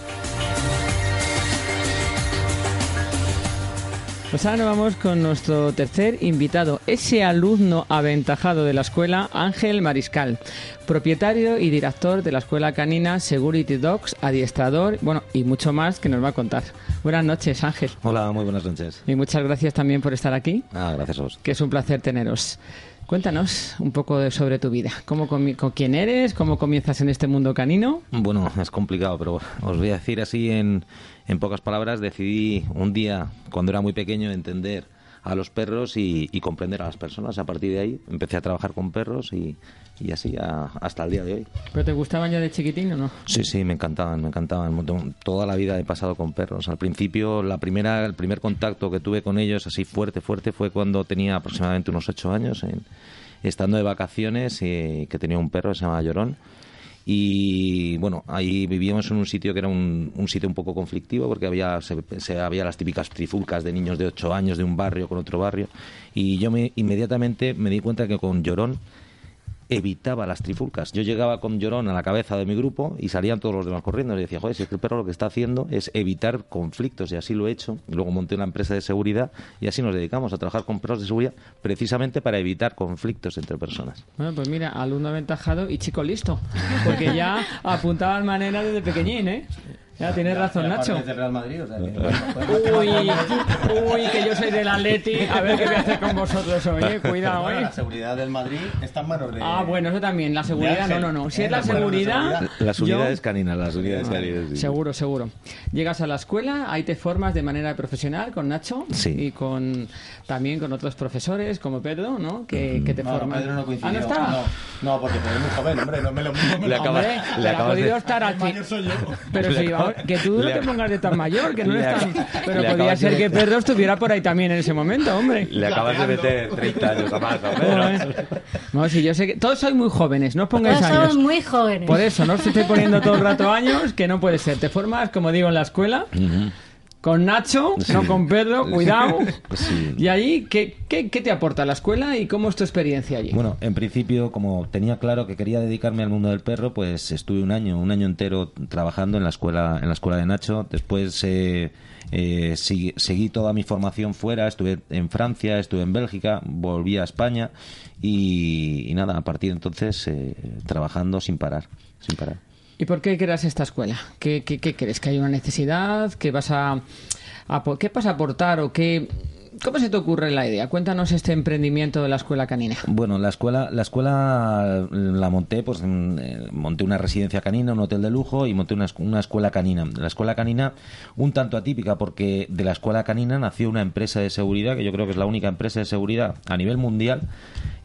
Pues ahora vamos con nuestro tercer invitado, ese alumno aventajado de la escuela, Ángel Mariscal, propietario y director de la escuela canina Security Dogs, adiestrador, bueno, y mucho más que nos va a contar. Buenas noches, Ángel. Hola, muy buenas noches. Y muchas gracias también por estar aquí, Ah, gracias a vos. que es un placer teneros. Cuéntanos un poco de- sobre tu vida. ¿Cómo con quién eres? ¿Cómo comienzas en este mundo canino? Bueno, es complicado, pero os voy a decir así en, en pocas palabras. Decidí un día, cuando era muy pequeño, entender a los perros y, y comprender a las personas. A partir de ahí empecé a trabajar con perros y, y así a- hasta el día de hoy. ¿Pero te gustaban ya de chiquitín o no? Sí, sí, me encantaban, me encantaban. Toda la vida he pasado con perros. Al principio, la primera, el primer contacto que tuve con ellos así fuerte, fuerte, fue cuando tenía aproximadamente unos ocho años, en- estando de vacaciones, y que tenía un perro, que se llama Llorón. Y bueno, ahí vivíamos en un sitio que era un, un sitio un poco conflictivo porque había, se, se- había las típicas trifulcas de niños de 8 años de un barrio con otro barrio. Y yo me, inmediatamente me di cuenta que con Llorón evitaba las trifulcas. Yo llegaba con Llorón a la cabeza de mi grupo y salían todos los demás corriendo. Y decía, joder, si es que el perro lo que está haciendo es evitar conflictos y así lo he hecho. Y luego monté una empresa de seguridad y así nos dedicamos a trabajar con perros de seguridad precisamente para evitar conflictos entre personas. Bueno, pues mira, alumno aventajado y chico listo. Porque ya apuntaba al manera desde pequeñín, ¿eh? Ya tienes razón, Nacho. del Real Madrid, o sea que- Uy, uy, que yo soy del Atleti. A ver qué voy a hacer con vosotros hoy, eh. Cuidado, eh. la seguridad del Madrid está en manos de... Ah, bueno, eso también. La seguridad, no, no, no. Si es la seguridad. Las yo- unidades caninas, las unidades caninas. sí. Seguro, seguro. Llegas a la escuela, ahí te formas de manera profesional con Nacho Sí. y con también con otros profesores como Pedro, ¿no? Que, que te No, forman. Pedro no coincidió. Ah, no estaba. No, no, porque Pedro es muy joven, hombre. No me lo mismo me Le lo- acaba- Hombre, le acabas de- estar al El fin. mayor soy yo. Pero sí, vamos, que tú no le te pongas de tan mayor, que no le eres tan... Pero le podía ser de- que Pedro estuviera por ahí también en ese momento, hombre. Le acabas de meter 30 años a más, ¿no, Pedro? No, sí, yo sé que... Todos sois muy jóvenes, no os pongáis Todos años. somos muy jóvenes. Por eso, no os estoy poniendo todo el rato años, que no puede ser. Te formas, como digo, en la escuela, con Nacho, Sí. no con Pedro, cuidado. Sí. Y allí, ¿qué, qué, qué te aporta la escuela y cómo es tu experiencia allí? Bueno, en principio, como tenía claro que quería dedicarme al mundo del perro, pues estuve un año, un año entero trabajando en la escuela, en la escuela de Nacho. Después eh, eh, seguí toda mi formación fuera, estuve en Francia, estuve en Bélgica, volví a España y, y nada, a partir de entonces eh, trabajando sin parar, sin parar. ¿Y por qué creas esta escuela? ¿Qué, qué, qué crees? ¿Que hay una necesidad? ¿Que vas a, a ¿Qué vas a aportar o qué... ¿Cómo se te ocurre la idea? Cuéntanos este emprendimiento de la escuela canina. Bueno, la escuela, la escuela la monté, pues en- eh, monté una residencia canina, un hotel de lujo y monté una, escu- una escuela canina. La escuela canina, un tanto atípica, porque de la escuela canina nació una empresa de seguridad, que yo creo que es la única empresa de seguridad a nivel mundial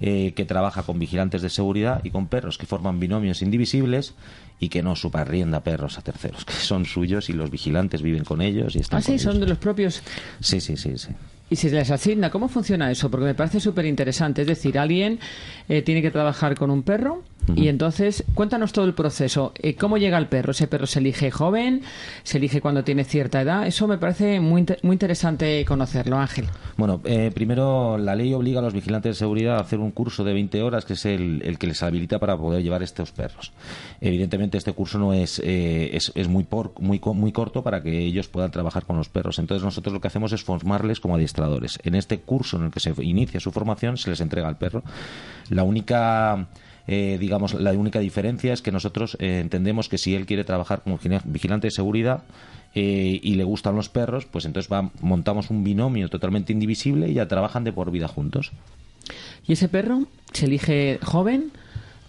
eh, que trabaja con vigilantes de seguridad y con perros que forman binomios indivisibles y que no subarrienda perros a terceros, que son suyos y los vigilantes viven con ellos y están Ah, sí, son de los propios... Sí, sí, sí, sí. Y si les asigna, ¿cómo funciona eso? Porque me parece súper interesante. Es decir, alguien eh, tiene que trabajar con un perro y entonces, cuéntanos todo el proceso. Eh, ¿Cómo llega el perro? ¿Ese perro se elige joven? ¿Se elige cuando tiene cierta edad? Eso me parece muy, muy interesante conocerlo, Ángel. Bueno, eh, primero la ley obliga a los vigilantes de seguridad a hacer un curso de 20 horas, que es el, el que les habilita para poder llevar estos perros. Evidentemente este curso no es, eh, es, es muy, por, muy, muy corto para que ellos puedan trabajar con los perros. Entonces nosotros lo que hacemos es formarles como adiestradores. En este curso en el que se inicia su formación se les entrega al perro. La única... eh, digamos, la única diferencia es que nosotros eh, entendemos que si él quiere trabajar como vigila- vigilante de seguridad, eh, y le gustan los perros, pues entonces va- montamos un binomio totalmente indivisible y ya trabajan de por vida juntos. ¿Y ese perro se elige joven?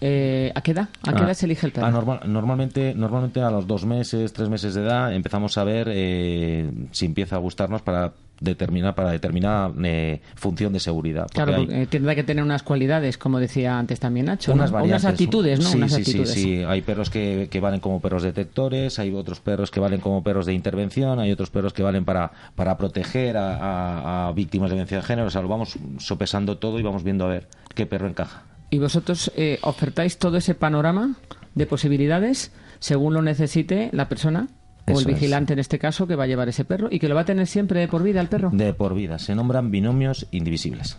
Eh, ¿A qué edad? ¿A qué Ah, edad se elige el perro? ah, normal- normalmente, normalmente a los dos meses, tres meses de edad empezamos a ver eh, si empieza a gustarnos para determinar para determinada eh, función de seguridad. Claro, hay- tendrá que tener unas cualidades, como decía antes también Nacho. unas unas actitudes, ¿no? Sí, unas sí, actitudes. sí, sí. Hay perros que, que valen como perros detectores, hay otros perros que valen como perros de intervención, hay otros perros que valen para, para proteger a, a- a víctimas de violencia de género. O sea, lo vamos sopesando todo y vamos viendo a ver qué perro encaja. ¿Y vosotros eh, ofertáis todo ese panorama de posibilidades según lo necesite la persona? O Eso el es. vigilante en este caso que va a llevar ese perro y que lo va a tener siempre de por vida el perro. De por vida. Se nombran binomios indivisibles.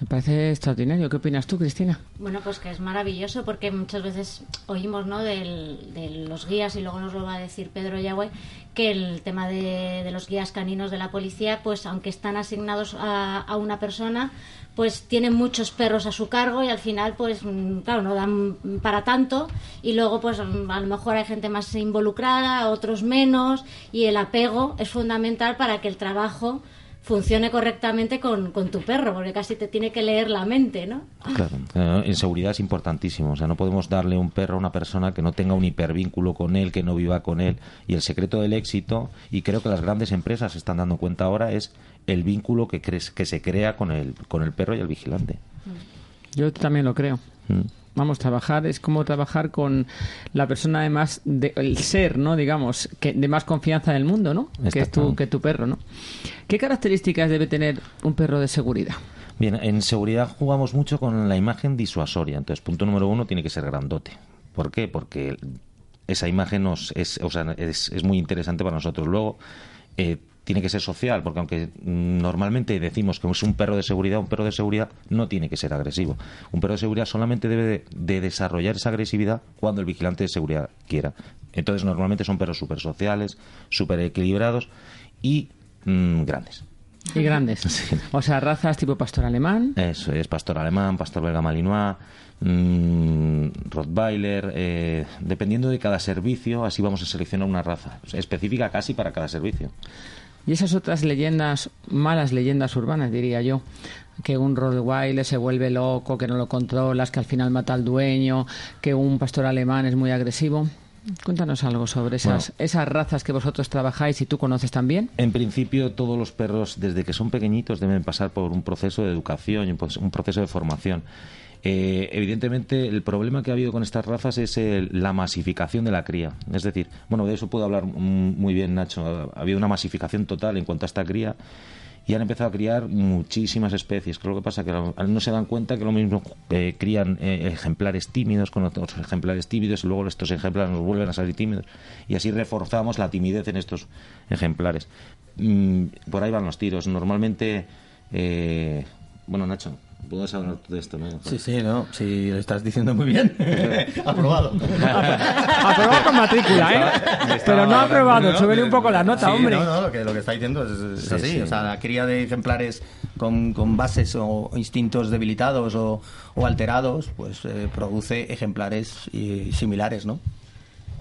Me parece extraordinario. ¿Qué opinas tú, Cristina? Bueno, pues que es maravilloso porque muchas veces oímos ¿no? del- de los guías y luego nos lo va a decir Pedro Yagüe que el tema de, de los guías caninos de la policía, pues aunque están asignados a, a una persona, pues tienen muchos perros a su cargo y al final, pues mm, claro, no dan para tanto. Y luego pues mm, a lo mejor hay gente más involucrada, otros menos. Y el apego es fundamental para que el trabajo funcione correctamente con, con tu perro, porque casi te tiene que leer la mente, ¿no? Claro, eh, en seguridad es importantísimo. O sea, no podemos darle un perro a una persona que no tenga un hipervínculo con él, que no viva con él. Y el secreto del éxito, y creo que las grandes empresas se están dando cuenta ahora, es el vínculo que, crees, que se crea con el, con el perro y el vigilante. Yo también lo creo. Mm. Vamos, trabajar es como trabajar con la persona además de, el ser, ¿no? Digamos, que de más confianza del mundo, ¿no? Que es tu, que tu perro, ¿no? ¿Qué características debe tener un perro de seguridad? Bien, en seguridad jugamos mucho con la imagen disuasoria. Entonces, punto número uno, tiene que ser grandote. ¿Por qué? Porque esa imagen nos es, o sea, es, es muy interesante para nosotros. Luego, eh, tiene que ser social, porque aunque normalmente decimos que es un perro de seguridad, un perro de seguridad no tiene que ser agresivo. Un perro de seguridad solamente debe de, desarrollar esa agresividad cuando el vigilante de seguridad quiera. Entonces, normalmente son perros súper sociales, súper equilibrados y mm, grandes. Y grandes. O sea, razas tipo pastor alemán. Eso es, pastor alemán, pastor belga malinois, mmm, Rottweiler. Eh, dependiendo de cada servicio, así vamos a seleccionar una raza específica casi para cada servicio. Y esas otras leyendas, malas leyendas urbanas, diría yo, que un Rottweiler se vuelve loco, que no lo controlas, que al final mata al dueño, que un pastor alemán es muy agresivo. Cuéntanos algo sobre esas, esas razas que vosotros trabajáis y tú conoces también. En principio, todos los perros, desde que son pequeñitos, deben pasar por un proceso de educación y un proceso de formación. Eh, evidentemente, el problema que ha habido con estas razas es la masificación de la cría. Es decir, bueno, de eso puedo hablar muy bien, Nacho. Ha habido una masificación total en cuanto a esta cría y han empezado a criar muchísimas especies. Lo que pasa que no se dan cuenta que lo mismo eh, crían eh, ejemplares tímidos con otros ejemplares tímidos y luego estos ejemplares nos vuelven a salir tímidos y así reforzamos la timidez en estos ejemplares. Mm, por ahí van los tiros. Normalmente, bueno, Nacho, Puedes hablar de esto, ¿no? Sí, sí, no. Si lo estás diciendo muy bien. aprobado. aprobado con matrícula, ¿eh? Pero no aprobado. Súbele un poco la nota, hombre. No, no, lo que, lo que está diciendo es, así. O sea, la cría de ejemplares con, con bases o instintos debilitados o, o alterados, pues eh, produce ejemplares y, similares, ¿no?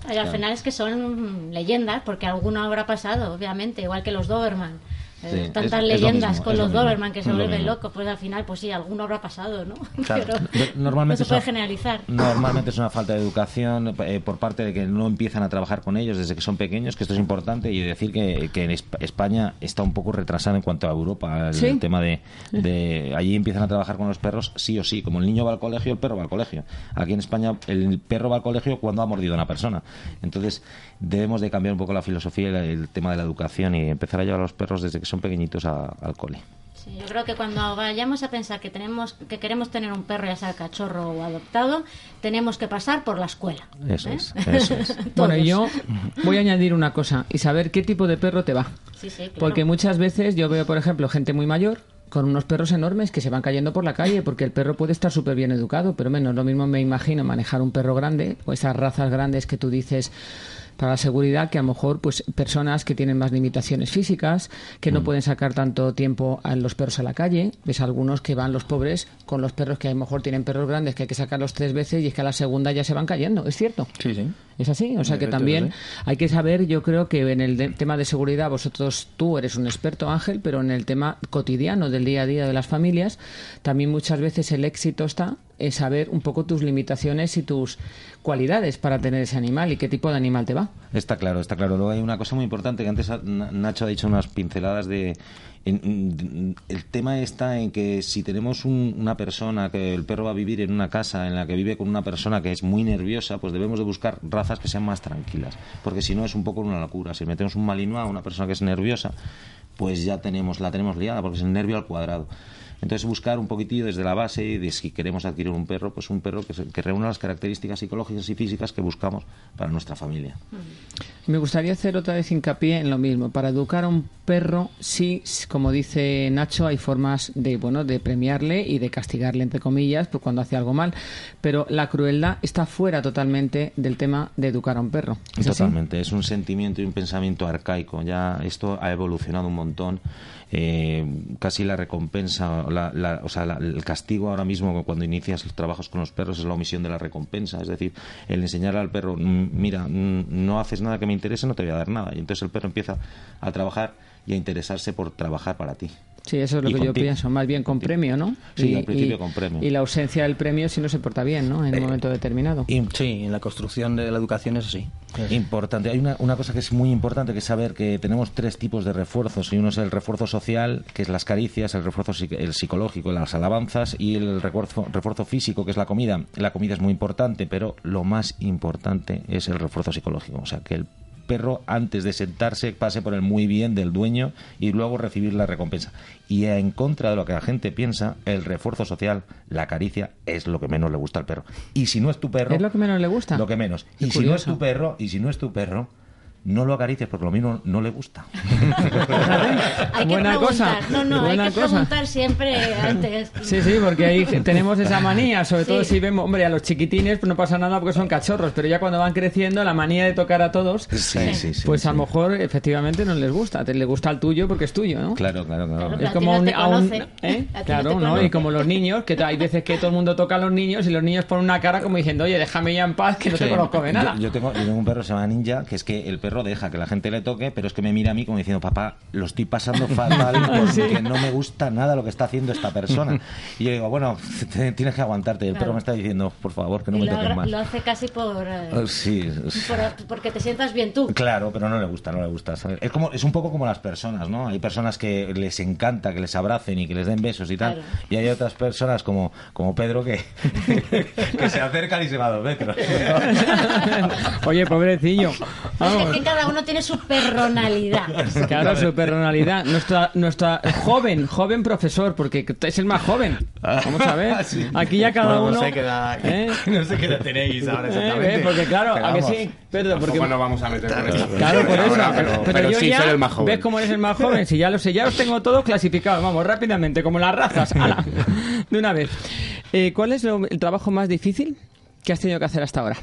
al final es que son leyendas, porque alguno habrá pasado, obviamente, igual que los Doberman tantas leyendas con los Doberman que se vuelven locos, pues al final, pues sí, alguno habrá pasado, ¿no? Pero normalmente no se puede generalizar. Normalmente es una falta de educación eh, por parte de que no empiezan a trabajar con ellos desde que son pequeños, que esto es importante, y decir que, que en España está un poco retrasada en cuanto a Europa, el, tema de, de, Allí empiezan a trabajar con los perros sí o sí, como el niño va al colegio, el perro va al colegio. Aquí en España el perro va al colegio cuando ha mordido a una persona. Entonces debemos de cambiar un poco la filosofía y el tema de la educación y empezar a llevar a los perros desde que son pequeñitos al cole. Sí, yo creo que cuando vayamos a pensar que tenemos que queremos tener un perro ya sea cachorro o adoptado, tenemos que pasar por la escuela. Eso ¿eh? es. Eso es. bueno, yo voy a añadir una cosa y saber qué tipo de perro te va. Sí, sí, claro. Porque muchas veces yo veo, por ejemplo, gente muy mayor con unos perros enormes que se van cayendo por la calle porque el perro puede estar súper bien educado, pero menos lo mismo me imagino manejar un perro grande o esas razas grandes que tú dices para la seguridad que a lo mejor pues personas que tienen más limitaciones físicas, que no mm. pueden sacar tanto tiempo a los perros a la calle, ves algunos que van los pobres con los perros que a lo mejor tienen perros grandes que hay que sacarlos tres veces y es que a la segunda ya se van cayendo, ¿es cierto? Sí, sí. Es así, o sea que también hay que saber, yo creo que en el tema de seguridad, vosotros, tú eres un experto Ángel, pero en el tema cotidiano del día a día de las familias, también muchas veces el éxito está en saber un poco tus limitaciones y tus cualidades para tener ese animal y qué tipo de animal te va. Está claro, está claro. Luego hay una cosa muy importante que antes Nacho ha dicho unas pinceladas de el tema está en que si tenemos una persona que el perro va a vivir en una casa en la que vive con una persona que es muy nerviosa, pues debemos de buscar razas que sean más tranquilas, porque si no es un poco una locura. Si metemos un malinois a una persona que es nerviosa, pues ya tenemos la tenemos liada porque es el nervio al cuadrado. Entonces buscar un poquitillo desde la base de si queremos adquirir un perro, pues un perro que, que reúna las características psicológicas y físicas que buscamos para nuestra familia. Me gustaría hacer otra vez hincapié en lo mismo. Para educar a un perro, sí, como dice Nacho, hay formas de, bueno, de premiarle y de castigarle, entre comillas, por cuando hace algo mal. Pero la crueldad está fuera totalmente del tema de educar a un perro. totalmente. Es un sentimiento y un pensamiento arcaico. Ya esto ha evolucionado un montón eh, casi la recompensa, o sea, el castigo ahora mismo cuando inicias los trabajos con los perros es la omisión de la recompensa, es decir, el enseñar al perro, mm, mira, mm, no haces nada que me interese, no te voy a dar nada. Y entonces el perro empieza a trabajar y a interesarse por trabajar para ti. Sí, eso es lo que yo pienso, más bien con premio, ¿no? Sí, y, al principio con premio. Y la ausencia del premio si no se porta bien, ¿no? En un eh, momento determinado. sí, en la construcción de la educación es así. Importante. Hay una, una, cosa que es muy importante, que es saber que tenemos tres tipos de refuerzos. Y uno es el refuerzo social, que es las caricias, el refuerzo el psicológico, las alabanzas, y el refuerzo, refuerzo físico, que es la comida. La comida es muy importante, pero lo más importante es el refuerzo psicológico. O sea, que el perro antes de sentarse pase por el muy bien del dueño y luego recibir la recompensa. Y en contra de lo que la gente piensa, el refuerzo social, la caricia, es lo que menos le gusta al perro. Y si no es tu perro... ¿Es lo que menos le gusta? Lo que menos. Qué y si no es tu perro, y si no es tu perro, no lo acaricies porque lo mismo no le gusta. Hay que Buena cosa. No, no, Buena hay que cosa. preguntar siempre antes. Sí, sí, porque ahí tenemos esa manía, sobre todo si vemos, hombre, a los chiquitines pues no pasa nada porque son cachorros, pero ya cuando van creciendo la manía de tocar a todos, Sí, sí, sí. pues a sí. lo mejor efectivamente no les gusta, te le gusta al tuyo porque es tuyo, ¿no? Claro, claro, claro. Claro, Es como un- a un-. ¿eh? No Claro, ¿no? Y como los niños, que hay veces que todo el mundo toca a los niños y los niños ponen una cara como diciendo, oye, déjame ya en paz que no te conozco de nada. Yo, yo tengo, yo tengo un perro que se llama Ninja, que es que el perro deja que la gente le toque, pero es que me mira a mí como diciendo, papá, lo estoy pasando fatal porque no me gusta nada lo que está haciendo esta persona. Y yo digo, bueno, te- tienes que aguantarte. Y el Claro. perro me está diciendo, por favor, que no Y me toques más. lo hace casi por, eh, Eh, Sí, por- porque te sientas bien tú. Claro, pero no le gusta, no le gusta. ¿sabes? Es como es un poco como las personas, ¿no? Hay personas que les encanta que les abracen y que les den besos y tal, Claro. y hay otras personas como como Pedro que que se acercan y se va a dos metros. Oye, pobrecillo. Vamos. Cada uno tiene su personalidad. Claro, su personalidad. Nuestra, nuestra joven, joven profesor, porque es el más joven. Vamos a ver. Sí. Aquí ya cada uno. no sé qué edad, ¿eh? no sé qué edad tenéis ahora Eh, exactamente. ve, porque claro, Pero a que sí, Pedro, porque nos vamos a meter Claro, por eso. ahora, pero, pero, pero pero yo sí, ya, soy el más joven. ¿Ves cómo eres el más joven? Si ya lo sé, ya los tengo todos clasificados. Vamos, rápidamente, como las razas. ¡Hala! De una vez. Eh, ¿Cuál es lo- el trabajo más difícil que has tenido que hacer hasta ahora?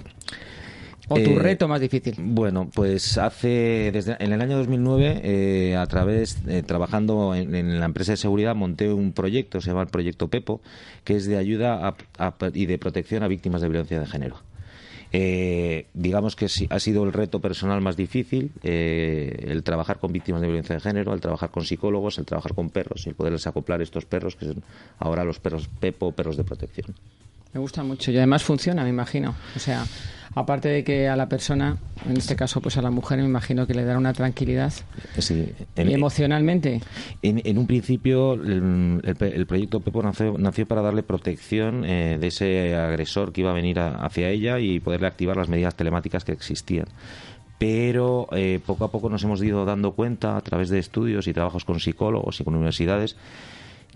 ¿O tu Eh, reto más difícil? Bueno, pues hace desde en el año 2009 eh, a través eh, trabajando en, en la empresa de seguridad monté un proyecto se llama el proyecto Pepo que es de ayuda a- a- y de protección a víctimas de violencia de género. Eh, digamos que sí, ha sido el reto personal más difícil eh, el trabajar con víctimas de violencia de género, el trabajar con psicólogos, el trabajar con perros y el poderles acoplar estos perros que son ahora los perros Pepo, perros de protección. Me gusta mucho y además funciona, me imagino. O sea, aparte de que a la persona, en este caso pues a la mujer, me imagino que le dará una tranquilidad. Sí, Y en- emocionalmente. En, en un principio, el, el pe- el proyecto Pepo nació, nació para darle protección eh, de ese agresor que iba a venir a- hacia ella y poderle activar las medidas telemáticas que existían. Pero eh, poco a poco nos hemos ido dando cuenta, a través de estudios y trabajos con psicólogos y con universidades,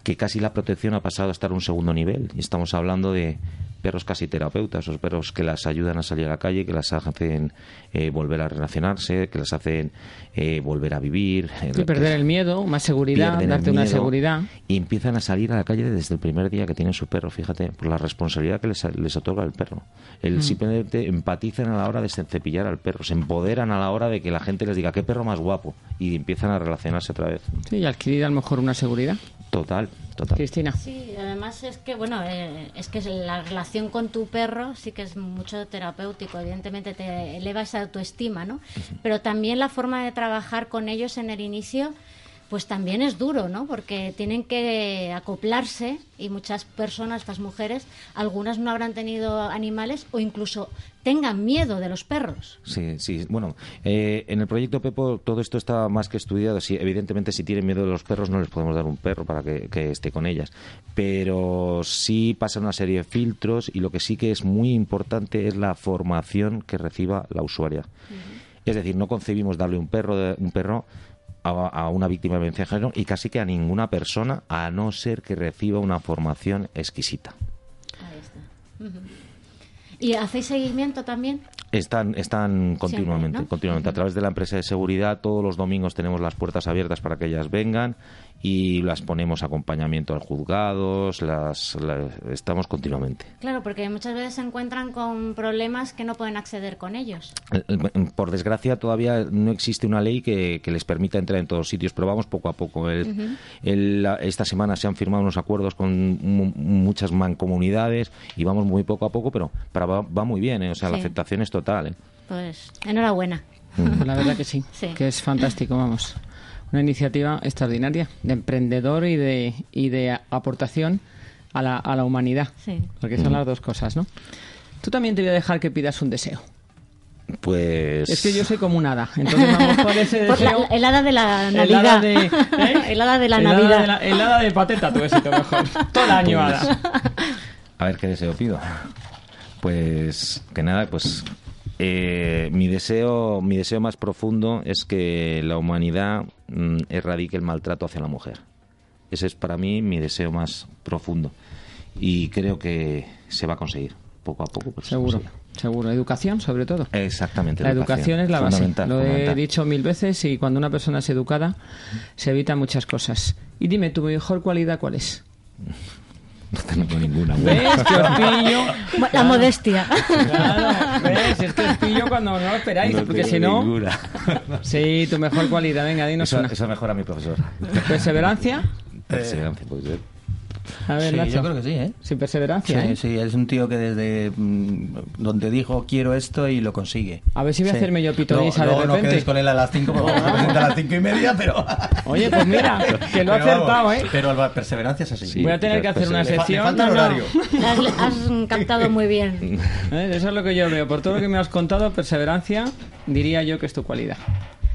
que casi la protección ha pasado a estar a un segundo nivel. Y estamos hablando de perros casi terapeutas, esos perros que las ayudan a salir a la calle, que las hacen eh, volver a relacionarse, que las hacen eh, volver a vivir. eh, que perder el miedo, más seguridad, darte una seguridad. Y empiezan a salir a la calle desde el primer día que tienen su perro, fíjate, por la responsabilidad que les, les otorga el perro. El Mm. simplemente empatizan a la hora de cepillar al perro, se empoderan a la hora de que la gente les diga qué perro más guapo y empiezan a relacionarse otra vez. Sí, y adquirir a lo mejor una seguridad. Total, total. Cristina. Sí, además es que, bueno, eh, es que la relación con tu perro sí que es mucho terapéutico, evidentemente te eleva esa autoestima, ¿no? Pero también la forma de trabajar con ellos en el inicio, pues también es duro, ¿no? Porque tienen que acoplarse y muchas personas, estas mujeres, algunas no habrán tenido animales o incluso tengan miedo de los perros. Sí, sí. Bueno, eh, en el proyecto Pepo todo esto está más que estudiado. Sí, evidentemente, si tienen miedo de los perros, no les podemos dar un perro para que, que esté con ellas. Pero sí pasa una serie de filtros y lo que sí que es muy importante es la formación que reciba la usuaria. Es decir, no concebimos darle un perro, de- un perro a, a una víctima de violencia de género y casi que a ninguna persona, a no ser que reciba una formación exquisita. Ahí está. ¿Y hacéis seguimiento también? Están, están continuamente, ¿no? continuamente. A través de la empresa de seguridad, todos los domingos tenemos las puertas abiertas para que ellas vengan y las ponemos acompañamiento a los juzgados, las, la- estamos continuamente. Claro, porque muchas veces se encuentran con problemas que no pueden acceder con ellos. Eh, eh, Por desgracia, todavía no existe una ley que, que les permita entrar en todos sitios, pero vamos poco a poco. El- el- la- esta semana se han firmado unos acuerdos con mu- muchas mancomunidades y vamos muy poco a poco, pero, pero va, va muy bien, ¿eh? o sea, la Sí. aceptación es total. ¿eh? Pues enhorabuena. La verdad que sí, Sí. que es fantástico, vamos. Una iniciativa extraordinaria de emprendedor y de, y de aportación a la, a la humanidad. Sí. Porque son las dos cosas, ¿no? Tú también te voy a dejar que pidas un deseo. Pues... Es que yo soy como un hada. Entonces vamos por ese Por la- deseo. el hada de la El Navidad. hada de, ¿eh? El hada de la El hada Navidad. de la- el hada de pateta, tu éxito mejor. Todo el año, hada. A ver qué deseo pido. Pues que nada, pues Eh, mi deseo, mi deseo más profundo es que la humanidad mm, erradique el maltrato hacia la mujer. Ese es para mí mi deseo más profundo y creo que se va a conseguir poco a poco. se Seguro, seguro. Educación, sobre todo. Exactamente. La educación es la base. Lo he dicho mil veces y cuando una persona es educada se evitan muchas cosas. Y dime, ¿tu mejor cualidad cuál es? No tengo ninguna. ¿Ves que os pillo? La modestia. Claro, ¿ves? Es que os pillo cuando no lo esperáis, No porque si no... ninguna. Sí, tu mejor cualidad, venga, dinos Eso, una. eso mejora mi profesor. ¿Perseverancia? Perseverancia, puede ser. A ver, Sí, Nacho. yo creo que sí, ¿eh? Sin perseverancia, Sí, ¿eh? sí, es un tío que desde mm, donde dijo quiero esto y lo consigue. A ver si voy a Sí. hacerme yo pitonisa de Luego no repente. quedes con él a las 5 porque se presenta a las 5 y media, pero... Oye, pues mira, que lo ha vamos, acertado, ¿eh? Pero la perseverancia es así. Sí. Voy a tener que hacer una sección. falta No, no. horario. Has, has captado muy bien. ¿Eh? Eso es lo que yo veo. Por todo lo que me has contado, perseverancia, diría yo que es tu cualidad.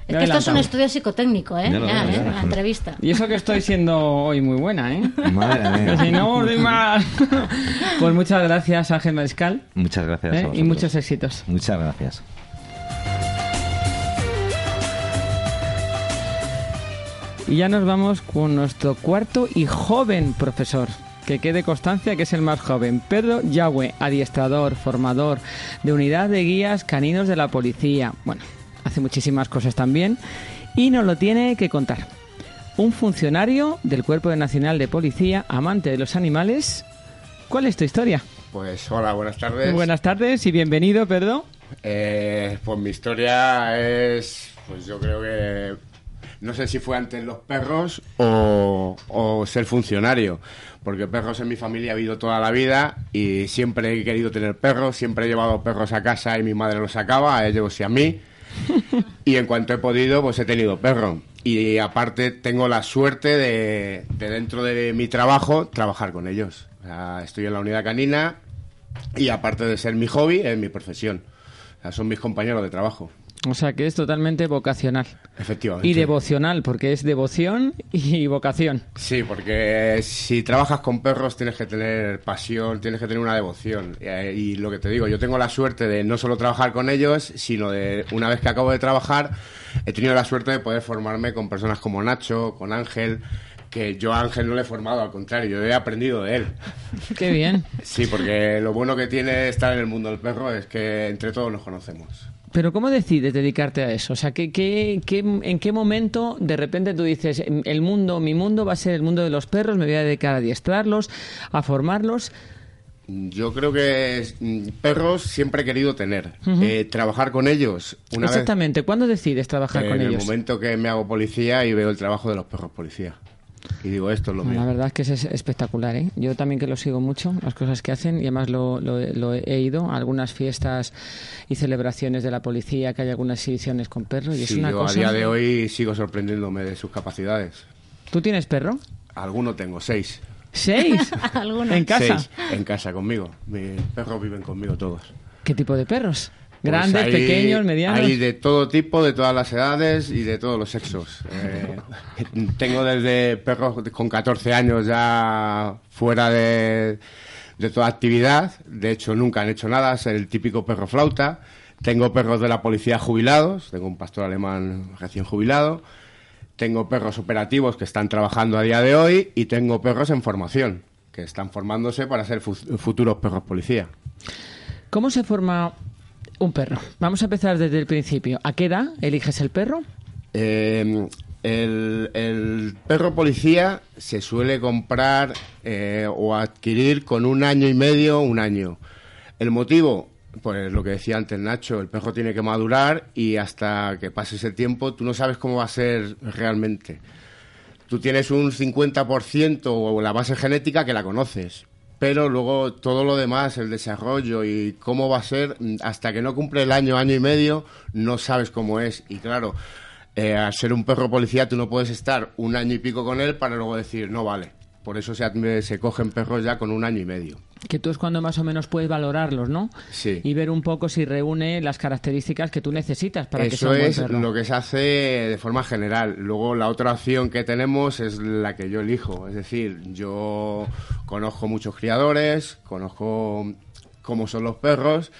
Es que esto es un estudio psicotécnico, ¿eh? Lo Ya, ¿eh? La entrevista. Y eso que estoy siendo hoy muy buena, ¿eh? Madre mía. si no, más. Pues muchas gracias, Ángel Mariscal. Muchas gracias. ¿eh? a Y muchos éxitos. Muchas gracias. Y ya nos vamos con nuestro cuarto y joven profesor. Que quede constancia que es el más joven. Pedro Yagüe, adiestrador, formador de unidad de guías caninos de la policía. Bueno, hace muchísimas cosas también. Y nos lo tiene que contar. Un funcionario del Cuerpo Nacional de Policía, amante de los animales. ¿Cuál es tu historia? Pues hola, buenas tardes. Buenas tardes y bienvenido, Pedro. Eh, pues mi historia es, pues yo creo que no sé si fue antes los perros o, o ser funcionario, porque perros en mi familia ha habido toda la vida y siempre he querido tener perros, siempre he llevado perros a casa y mi madre los sacaba, a ellos y a mí. Y en cuanto he podido, pues he tenido perro. Y aparte tengo la suerte de, de dentro de mi trabajo, trabajar con ellos. O sea, estoy en la unidad canina y aparte de ser mi hobby, es mi profesión. Son mis compañeros de trabajo. O sea que es totalmente vocacional. Efectivamente. Y devocional, porque es devoción y vocación. Sí, porque si trabajas con perros tienes que tener pasión, tienes que tener una devoción. Eh, Y lo que te digo, yo tengo la suerte de no solo trabajar con ellos, sino de una vez que acabo de trabajar, he tenido la suerte de poder formarme con personas como Nacho, con Ángel, que yo a Ángel no le he formado, al contrario, yo he aprendido de él. Qué bien. Sí, porque lo bueno que tiene estar en el mundo del perro es que entre todos nos conocemos. Pero ¿cómo decides dedicarte a eso? O sea, ¿qué, qué, qué- en qué momento de repente tú dices, el mundo, mi mundo va a ser el mundo de los perros, me voy a dedicar a adiestrarlos, a formarlos? Yo creo que mm, perros siempre he querido tener. Eh, trabajar con ellos una vez Exactamente, ¿cuándo decides trabajar en con el ellos? momento que me hago policía y veo el trabajo de los perros policía. Y digo, esto es lo La mío. verdad es que es espectacular, ¿eh? Yo también que lo sigo mucho, las cosas que hacen, y además lo, lo- lo he ido a algunas fiestas y celebraciones de la policía, que hay algunas exhibiciones con perros, y es Sí, una yo cosa... a día de hoy sigo sorprendiéndome de sus capacidades. ¿Tú tienes perro? Alguno tengo, seis. ¿Seis? Algunos. ¿En casa? Seis en casa conmigo. Mis perros viven conmigo todos. ¿Qué tipo de perros? Pues ¿Grandes, pequeños, medianos? Hay de todo tipo, de todas las edades y de todos los sexos. Eh, tengo desde perros con 14 años ya fuera de, de toda actividad. De hecho, nunca han hecho nada. Es el típico perro flauta. Tengo perros de la policía jubilados. Tengo un pastor alemán recién jubilado. Tengo perros operativos que están trabajando a día de hoy. Y tengo perros en formación, que están formándose para ser fu- futuros perros policía. ¿Cómo se forma un perro? Vamos a empezar desde el principio. ¿A qué edad eliges el perro? Eh, el, perro policía se suele comprar eh, o adquirir con un año y medio, un año. El motivo, pues lo que decía antes Nacho, el perro tiene que madurar y hasta que pase ese tiempo tú no sabes cómo va a ser realmente. Tú tienes un 50% o la base genética que la conoces, pero luego todo lo demás, el desarrollo y cómo va a ser, hasta que no cumple el año, año y medio, no sabes cómo es. Y claro, eh, al ser un perro policía, tú no puedes estar un año y pico con él para luego decir, no vale. Por eso se, se cogen perros ya con un año y medio. Que tú es cuando más o menos puedes valorarlos, ¿no? Sí. Y ver un poco si reúne las características que tú necesitas para que sea Eso es lo que se hace de forma general. Luego la otra opción que tenemos es la que yo elijo. Es decir, yo conozco muchos criadores, conozco cómo son los perros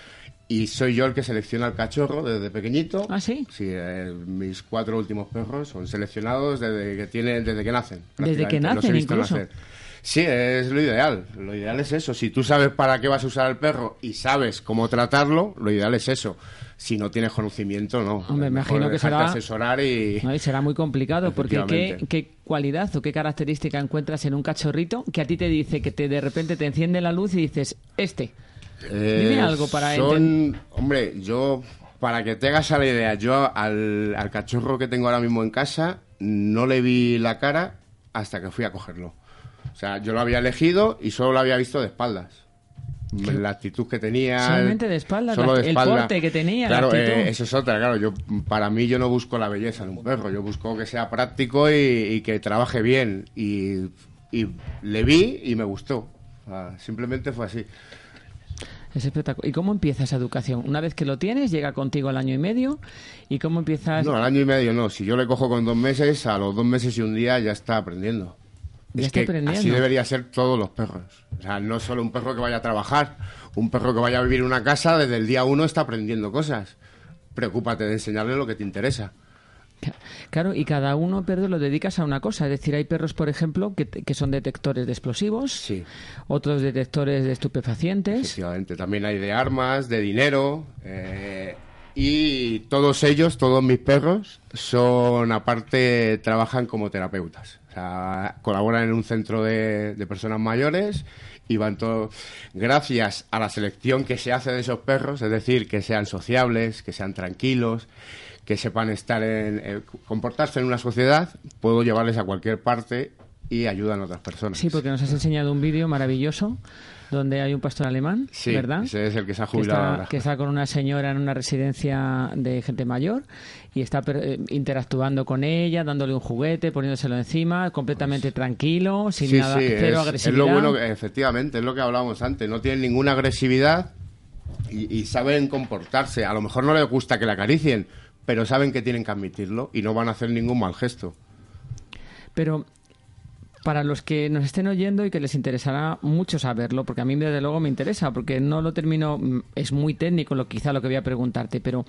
y soy yo el que selecciona al cachorro desde pequeñito. ¿Ah, sí? Sí, eh, mis cuatro últimos perros son seleccionados desde que tienen, desde que nacen. Desde que prácticamente. Los he nacen visto incluso. nacer. Sí, es lo ideal. Lo ideal es eso. Si tú sabes para qué vas a usar el perro y sabes cómo tratarlo, lo ideal es eso. Si no tienes conocimiento, no. Me imagino que será- asesorar y... No, y será muy complicado porque ¿qué, qué cualidad o qué característica encuentras en un cachorrito que a ti te dice que te de repente te enciende la luz y dices, este. Dime algo para Eh, son, Hombre, yo, para que te hagas la idea, yo al, al cachorro que tengo ahora mismo en casa no le vi la cara hasta que fui a cogerlo. O sea, yo lo había elegido y solo lo había visto de espaldas. La actitud que tenía. Solamente de espaldas, solo la- de el espalda. porte que tenía, la Claro, actitud. eh, eso es otra, claro. Yo, para mí, yo no busco la belleza de un perro. Yo busco que sea práctico y, y que trabaje bien. Y, y le vi y me gustó. O sea, simplemente fue así. Es espectacular. ¿Y cómo empieza esa educación? Una vez que lo tienes, llega contigo al año y medio. ¿Y cómo empiezas? No, al año y medio no. Si yo le cojo con dos meses, a los dos meses y un día ya está aprendiendo. Ya es está que aprendiendo. así debería ser todos los perros. O sea, no solo un perro que vaya a trabajar, un perro que vaya a vivir en una casa, desde el día uno está aprendiendo cosas. Preocúpate de enseñarle lo que te interesa. Claro, y cada uno, Pedro, lo dedicas a una cosa. Es decir, hay perros, por ejemplo, que, que son detectores de explosivos, Sí. otros detectores de estupefacientes. Efectivamente, también hay de armas, de dinero. eh, y todos ellos, todos mis perros, son, aparte, trabajan como terapeutas. O sea, colaboran en un centro de, de personas mayores y van todos. Gracias a la selección que se hace de esos perros, es decir, que sean sociables, que sean tranquilos, que sepan estar en. eh, comportarse en una sociedad, puedo llevarles a cualquier parte y ayudan a otras personas. Sí, porque nos has enseñado un vídeo maravilloso donde hay un pastor alemán, Sí, ¿verdad? ese es el que se ha que jubilado está, ahora. que está con una señora en una residencia de gente mayor y está eh, interactuando con ella, dándole un juguete, poniéndoselo encima, completamente tranquilo, sin Sí, nada, sí, cero es, es agresividad. lo bueno, que- efectivamente, es lo que hablábamos antes. No tienen ninguna agresividad y, y saben comportarse. A lo mejor no les gusta que la acaricien, pero saben que tienen que admitirlo y no van a hacer ningún mal gesto. Pero para los que nos estén oyendo y que les interesará mucho saberlo, porque a mí desde luego me interesa, porque no lo termino, mm, es muy técnico lo quizá lo que voy a preguntarte, pero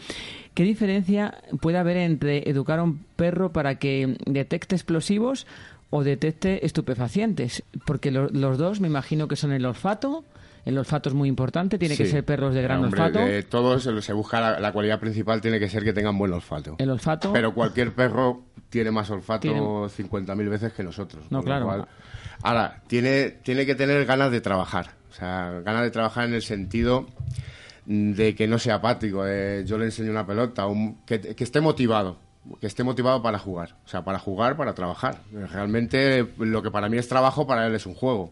¿qué diferencia puede haber entre educar a un perro para que detecte explosivos o detecte estupefacientes? Porque lo- los dos me imagino que son el olfato, el olfato es muy importante, tiene que ser perros de gran Hombre, olfato. De todos se se busca la, la cualidad principal, tiene que ser que tengan buen olfato. El olfato. Pero cualquier perro tiene más olfato Tiene- 50.000 veces que nosotros. No, claro. cual- ahora, tiene, tiene que tener ganas de trabajar. O sea, ganas de trabajar en el sentido de que no sea apático. de yo le enseño una pelota, un- que, que esté motivado. Que esté motivado para jugar. O sea, para jugar, para trabajar. Realmente lo que para mí es trabajo, para él es un juego.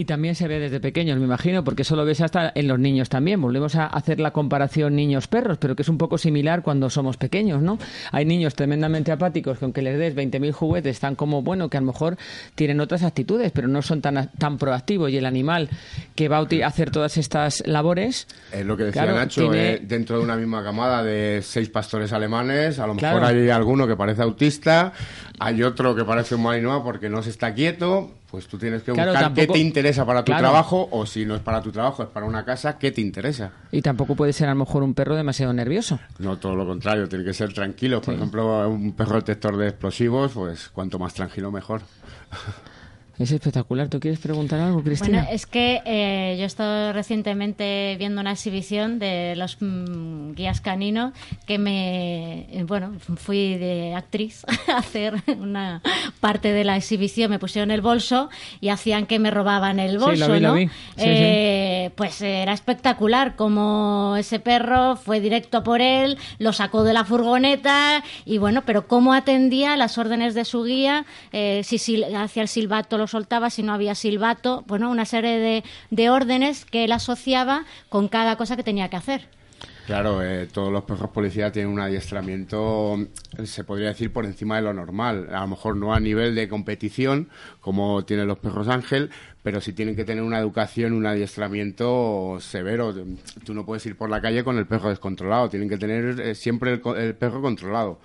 Y también se ve desde pequeños, me imagino, porque eso lo ves hasta en los niños también. Volvemos a hacer la comparación niños-perros, pero que es un poco similar cuando somos pequeños, ¿no? Hay niños tremendamente apáticos que aunque les des 20.000 juguetes están como, bueno, que a lo mejor tienen otras actitudes, pero no son tan, tan proactivos. Y el animal que va a hacer todas estas labores... Es lo que decía Claro, Nacho, tiene- eh, dentro de una misma camada de seis pastores alemanes, a lo mejor Claro. hay alguno que parece autista, hay otro que parece un malinois porque no se está quieto, pues tú tienes que Claro, buscar tampoco- qué te interesa para tu Claro. trabajo, o si no es para tu trabajo, es para una casa, qué te interesa. Y tampoco puede ser a lo mejor un perro demasiado nervioso. No todo lo contrario, tiene que ser tranquilo. Por ejemplo, un perro detector de explosivos, pues cuanto más tranquilo mejor. Es espectacular. ¿Tú quieres preguntar algo, Cristina? Bueno, es que eh, yo he estado recientemente viendo una exhibición de los mm, guías caninos que me, eh, bueno, fui de actriz a hacer una parte de la exhibición, me pusieron el bolso y hacían que me robaban el Sí, bolso, lo vi, ¿no? vi. Sí, Eh, Pues era espectacular como ese perro fue directo por él, lo sacó de la furgoneta y bueno, pero cómo atendía las órdenes de su guía, eh, si sil- hacía el silbato lo soltaba, si no había silbato, bueno, una serie de, de órdenes que él asociaba con cada cosa que tenía que hacer. Claro, eh, todos los perros policía tienen un adiestramiento, eh, se podría decir, por encima de lo normal. A lo mejor no a nivel de competición, como tienen los perros ángel, pero sí tienen que tener una educación, un adiestramiento severo. Tú no puedes ir por la calle con el perro descontrolado, tienen que tener eh, siempre el, el perro controlado.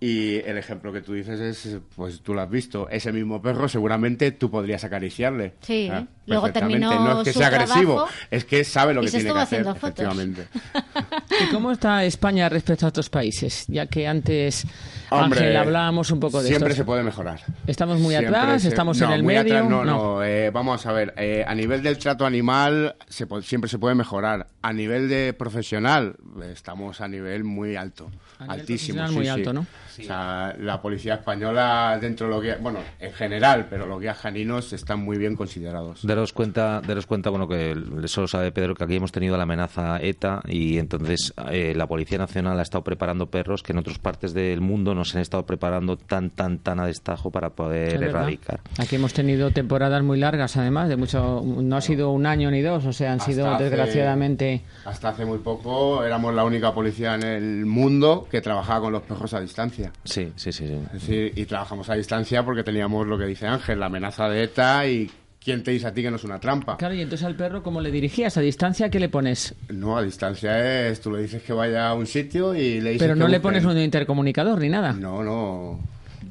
Y el ejemplo que tú dices es, pues tú lo has visto, ese mismo perro seguramente tú podrías acariciarle. Sí, Ah, luego terminó No es que su sea agresivo, trabajo es que sabe lo que tiene que hacer, haciendo fotos. efectivamente. ¿Y cómo está España respecto a otros países? Ya que antes, Hombre, Ángel, hablábamos un poco de Siempre esto. se puede mejorar. ¿Estamos muy Siempre atrás? se- ¿Estamos no, en el muy medio? atrás no, No. no. eh, vamos a ver, eh, a nivel del trato animal se po- siempre se puede mejorar. A nivel de profesional estamos a nivel muy alto, A nivel altísimo. profesional sí, muy sí. alto, ¿no? O sea, la policía española dentro de lo que, bueno, en general, pero los guías caninos están muy bien considerados. Daros cuenta, daros cuenta, bueno, que eso lo sabe Pedro, que aquí hemos tenido la amenaza ETA y entonces eh, la Policía Nacional ha estado preparando perros que en otras partes del mundo no se han estado preparando tan, tan, tan a destajo para poder erradicar. Aquí hemos tenido temporadas muy largas, además, de mucho. No ha sido un año ni dos, o sea, han Hasta sido hace- desgraciadamente. Hasta hace muy poco éramos la única policía en el mundo que trabajaba con los perros a distancia. Sí, sí, sí. sí. Es decir, y trabajamos a distancia porque teníamos lo que dice Ángel, la amenaza de ETA y ¿quién te dice a ti que no es una trampa? Claro, y entonces al perro, ¿cómo le dirigías? ¿A distancia qué le pones? No, a distancia es, tú le dices que vaya a un sitio y le dices Pero que no le pones un intercomunicador ni nada. No, no,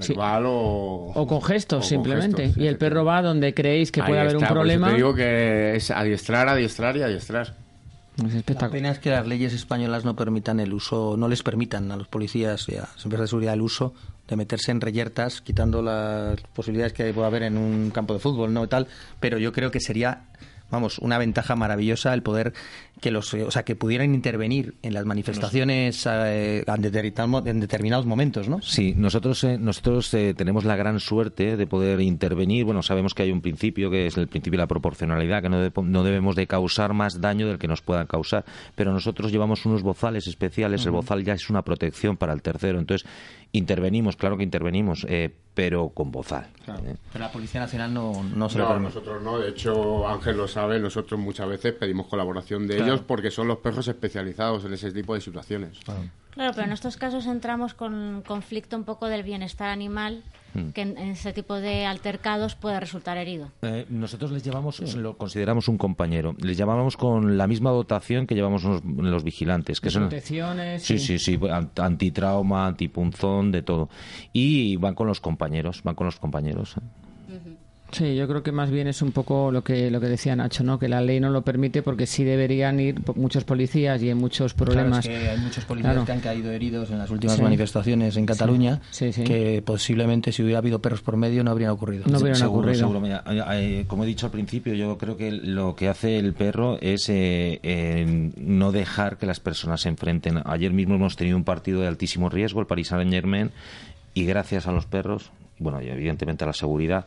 Sí. verbal o... O con gestos, o con simplemente. y el perro va donde creéis que Ahí puede haber un está, por eso problema. te digo que es adiestrar, adiestrar y adiestrar. Es La espectacular. pena es que las leyes españolas no permitan el uso, no les permitan a los policías y a las empresas de seguridad el uso de meterse en reyertas, quitando las posibilidades que pueda haber en un campo de fútbol, no tal. Pero yo creo que sería, vamos, una ventaja maravillosa el poder que los, eh, o sea, que pudieran intervenir en las manifestaciones eh, en, determinados, en determinados momentos, ¿no? Sí, nosotros, eh, nosotros eh, tenemos la gran suerte de poder intervenir. Bueno, sabemos que hay un principio que es el principio de la proporcionalidad, que no, de- no debemos de causar más daño del que nos pueda causar. Pero nosotros llevamos unos bozales especiales. El bozal ya es una protección para el tercero. Entonces, intervenimos, claro que intervenimos, eh, pero con bozal. ¿eh? Pero la Policía Nacional no, no se lo No, permite. nosotros no. De hecho, Ángel lo sabe, nosotros muchas veces pedimos colaboración de ellos porque son los perros especializados en ese tipo de situaciones. Claro, pero en estos casos entramos con conflicto un poco del bienestar animal, Mm. que en, en ese tipo de altercados puede resultar herido. Eh, nosotros les llevamos, lo consideramos un compañero. Les llamamos con la misma dotación que llevamos los, los vigilantes, que son Protecciones. Sí, sí, sí, an- antitrauma, antipunzón, de todo. Y van con los compañeros, van con los compañeros. ¿eh? Sí, yo creo que más bien es un poco lo que lo que decía Nacho, ¿no? Que la ley no lo permite porque sí deberían ir muchos policías y en muchos problemas. Claro, es que hay muchos policías Claro. que han caído heridos en las últimas Sí. manifestaciones en Cataluña Sí, sí. que posiblemente si hubiera habido perros por medio no habrían ocurrido. No hubieran seguro, ocurrido. seguro. Mira, eh, eh, como he dicho al principio, yo creo que lo que hace el perro es eh, eh, no dejar que las personas se enfrenten. Ayer mismo hemos tenido un partido de altísimo riesgo, el Paris Saint Germain, y gracias a los perros, bueno, y evidentemente a la seguridad,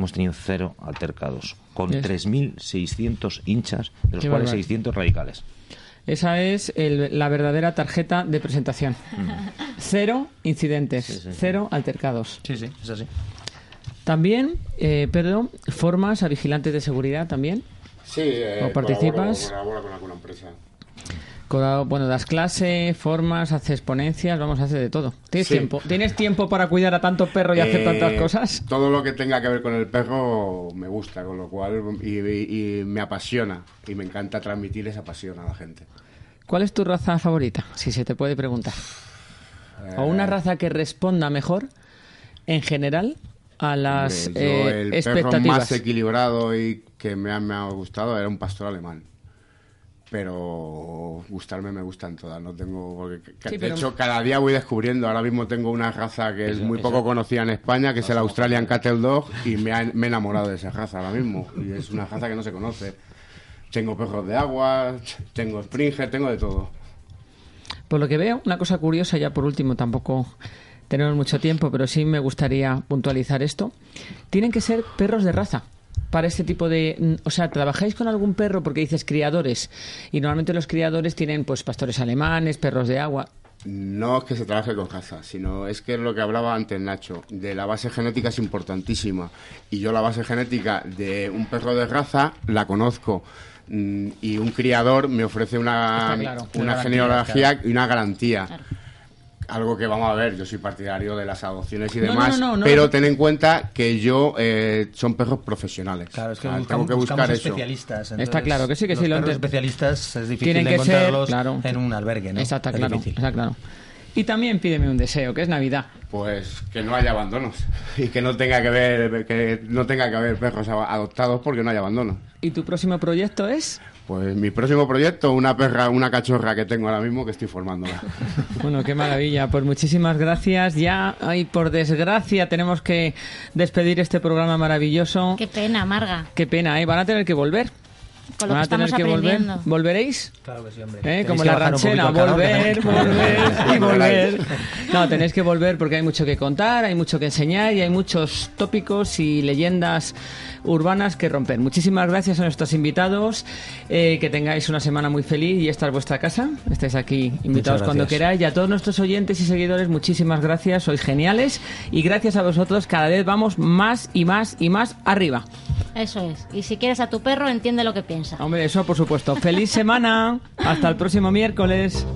hemos tenido cero altercados, con Es- 3.600 hinchas, de los Qué cuales bárbaro. 600 radicales. Esa es el- la verdadera tarjeta de presentación. Cero incidentes, cero altercados. Sí, sí, es así. También, eh, Pedro, formas a vigilantes de seguridad también. Sí, eh, ¿O participas? colaboro- colaboro con alguna empresa. Bueno, das clase, formas, haces ponencias, vamos a hacer de todo. ¿Tienes Sí. tiempo? ¿Tienes tiempo para cuidar a tanto perro y hacer Eh, tantas cosas? Todo lo que tenga que ver con el perro me gusta, con lo cual y, y- y me apasiona y me encanta transmitir esa pasión a la gente. ¿Cuál es tu raza favorita? Si se te puede preguntar. O Eh, una raza que responda mejor, en general, a las Hombre, yo eh, el perro expectativas. más equilibrado y que me ha, me ha gustado era un pastor alemán. Pero gustarme me gustan todas, no tengo porque Sí, de pero- hecho cada día voy descubriendo, ahora mismo tengo una raza que es muy poco conocida en España, que es el Australian Cattle Dog y me, ha- me he enamorado de esa raza ahora mismo y es una raza que no se conoce. Tengo perros de agua, tengo Springer, tengo de todo. Por lo que veo, una cosa curiosa, ya por último, tampoco tenemos mucho tiempo, pero sí me gustaría puntualizar esto. Tienen que ser perros de raza para este tipo de... mm, O sea, ¿trabajáis con algún perro? Porque dices criadores. Y normalmente los criadores tienen pues pastores alemanes, perros de agua. No es que se trabaje con raza, sino es que es lo que hablaba antes Nacho, de la base genética es importantísima. Y yo la base genética de un perro de raza la conozco. Mm, Y un criador me ofrece una, claro. una Una garantía, genealogía y una garantía. Claro. Algo que vamos a ver, yo soy partidario de las adopciones y demás, no, no, no. pero ten en cuenta que yo eh, son perros profesionales. Claro, es que O sea, buscamos, tengo que buscar eso. especialistas. Está claro que sí, que los sí, lo perros ente- especialistas es difícil Tienen de que ser, encontrarlos claro. en un albergue, ¿no? Es claro, está claro. Y también pídeme un deseo, que es Navidad. Pues que no haya abandonos y que no tenga que ver que no tenga que haber perros adoptados porque no haya abandonos. ¿Y tu próximo proyecto es? Pues mi próximo proyecto, una perra, una cachorra que tengo ahora mismo que estoy formándola. Bueno, qué maravilla. Pues muchísimas gracias. Ya, ay, por desgracia, tenemos que despedir este programa maravilloso. Qué pena, Marga. Qué pena, ¿eh? Van a tener que volver. Con lo Van que a tener estamos que volver. ¿Volveréis? Claro que sí, hombre. ¿Eh? Como que la ranchera, volver, que volver y Volver. No, tenéis que volver porque hay mucho que contar, hay mucho que enseñar y hay muchos tópicos y leyendas urbanas que romper. Muchísimas gracias a nuestros invitados, eh, que tengáis una semana muy feliz y esta es vuestra casa. Estáis aquí invitados cuando queráis y a todos nuestros oyentes y seguidores, muchísimas gracias, sois geniales y gracias a vosotros cada vez vamos más y más y más arriba. Eso es. Y si quieres a tu perro, entiende lo que piensa. Hombre, eso por supuesto. Feliz semana. Hasta el próximo miércoles.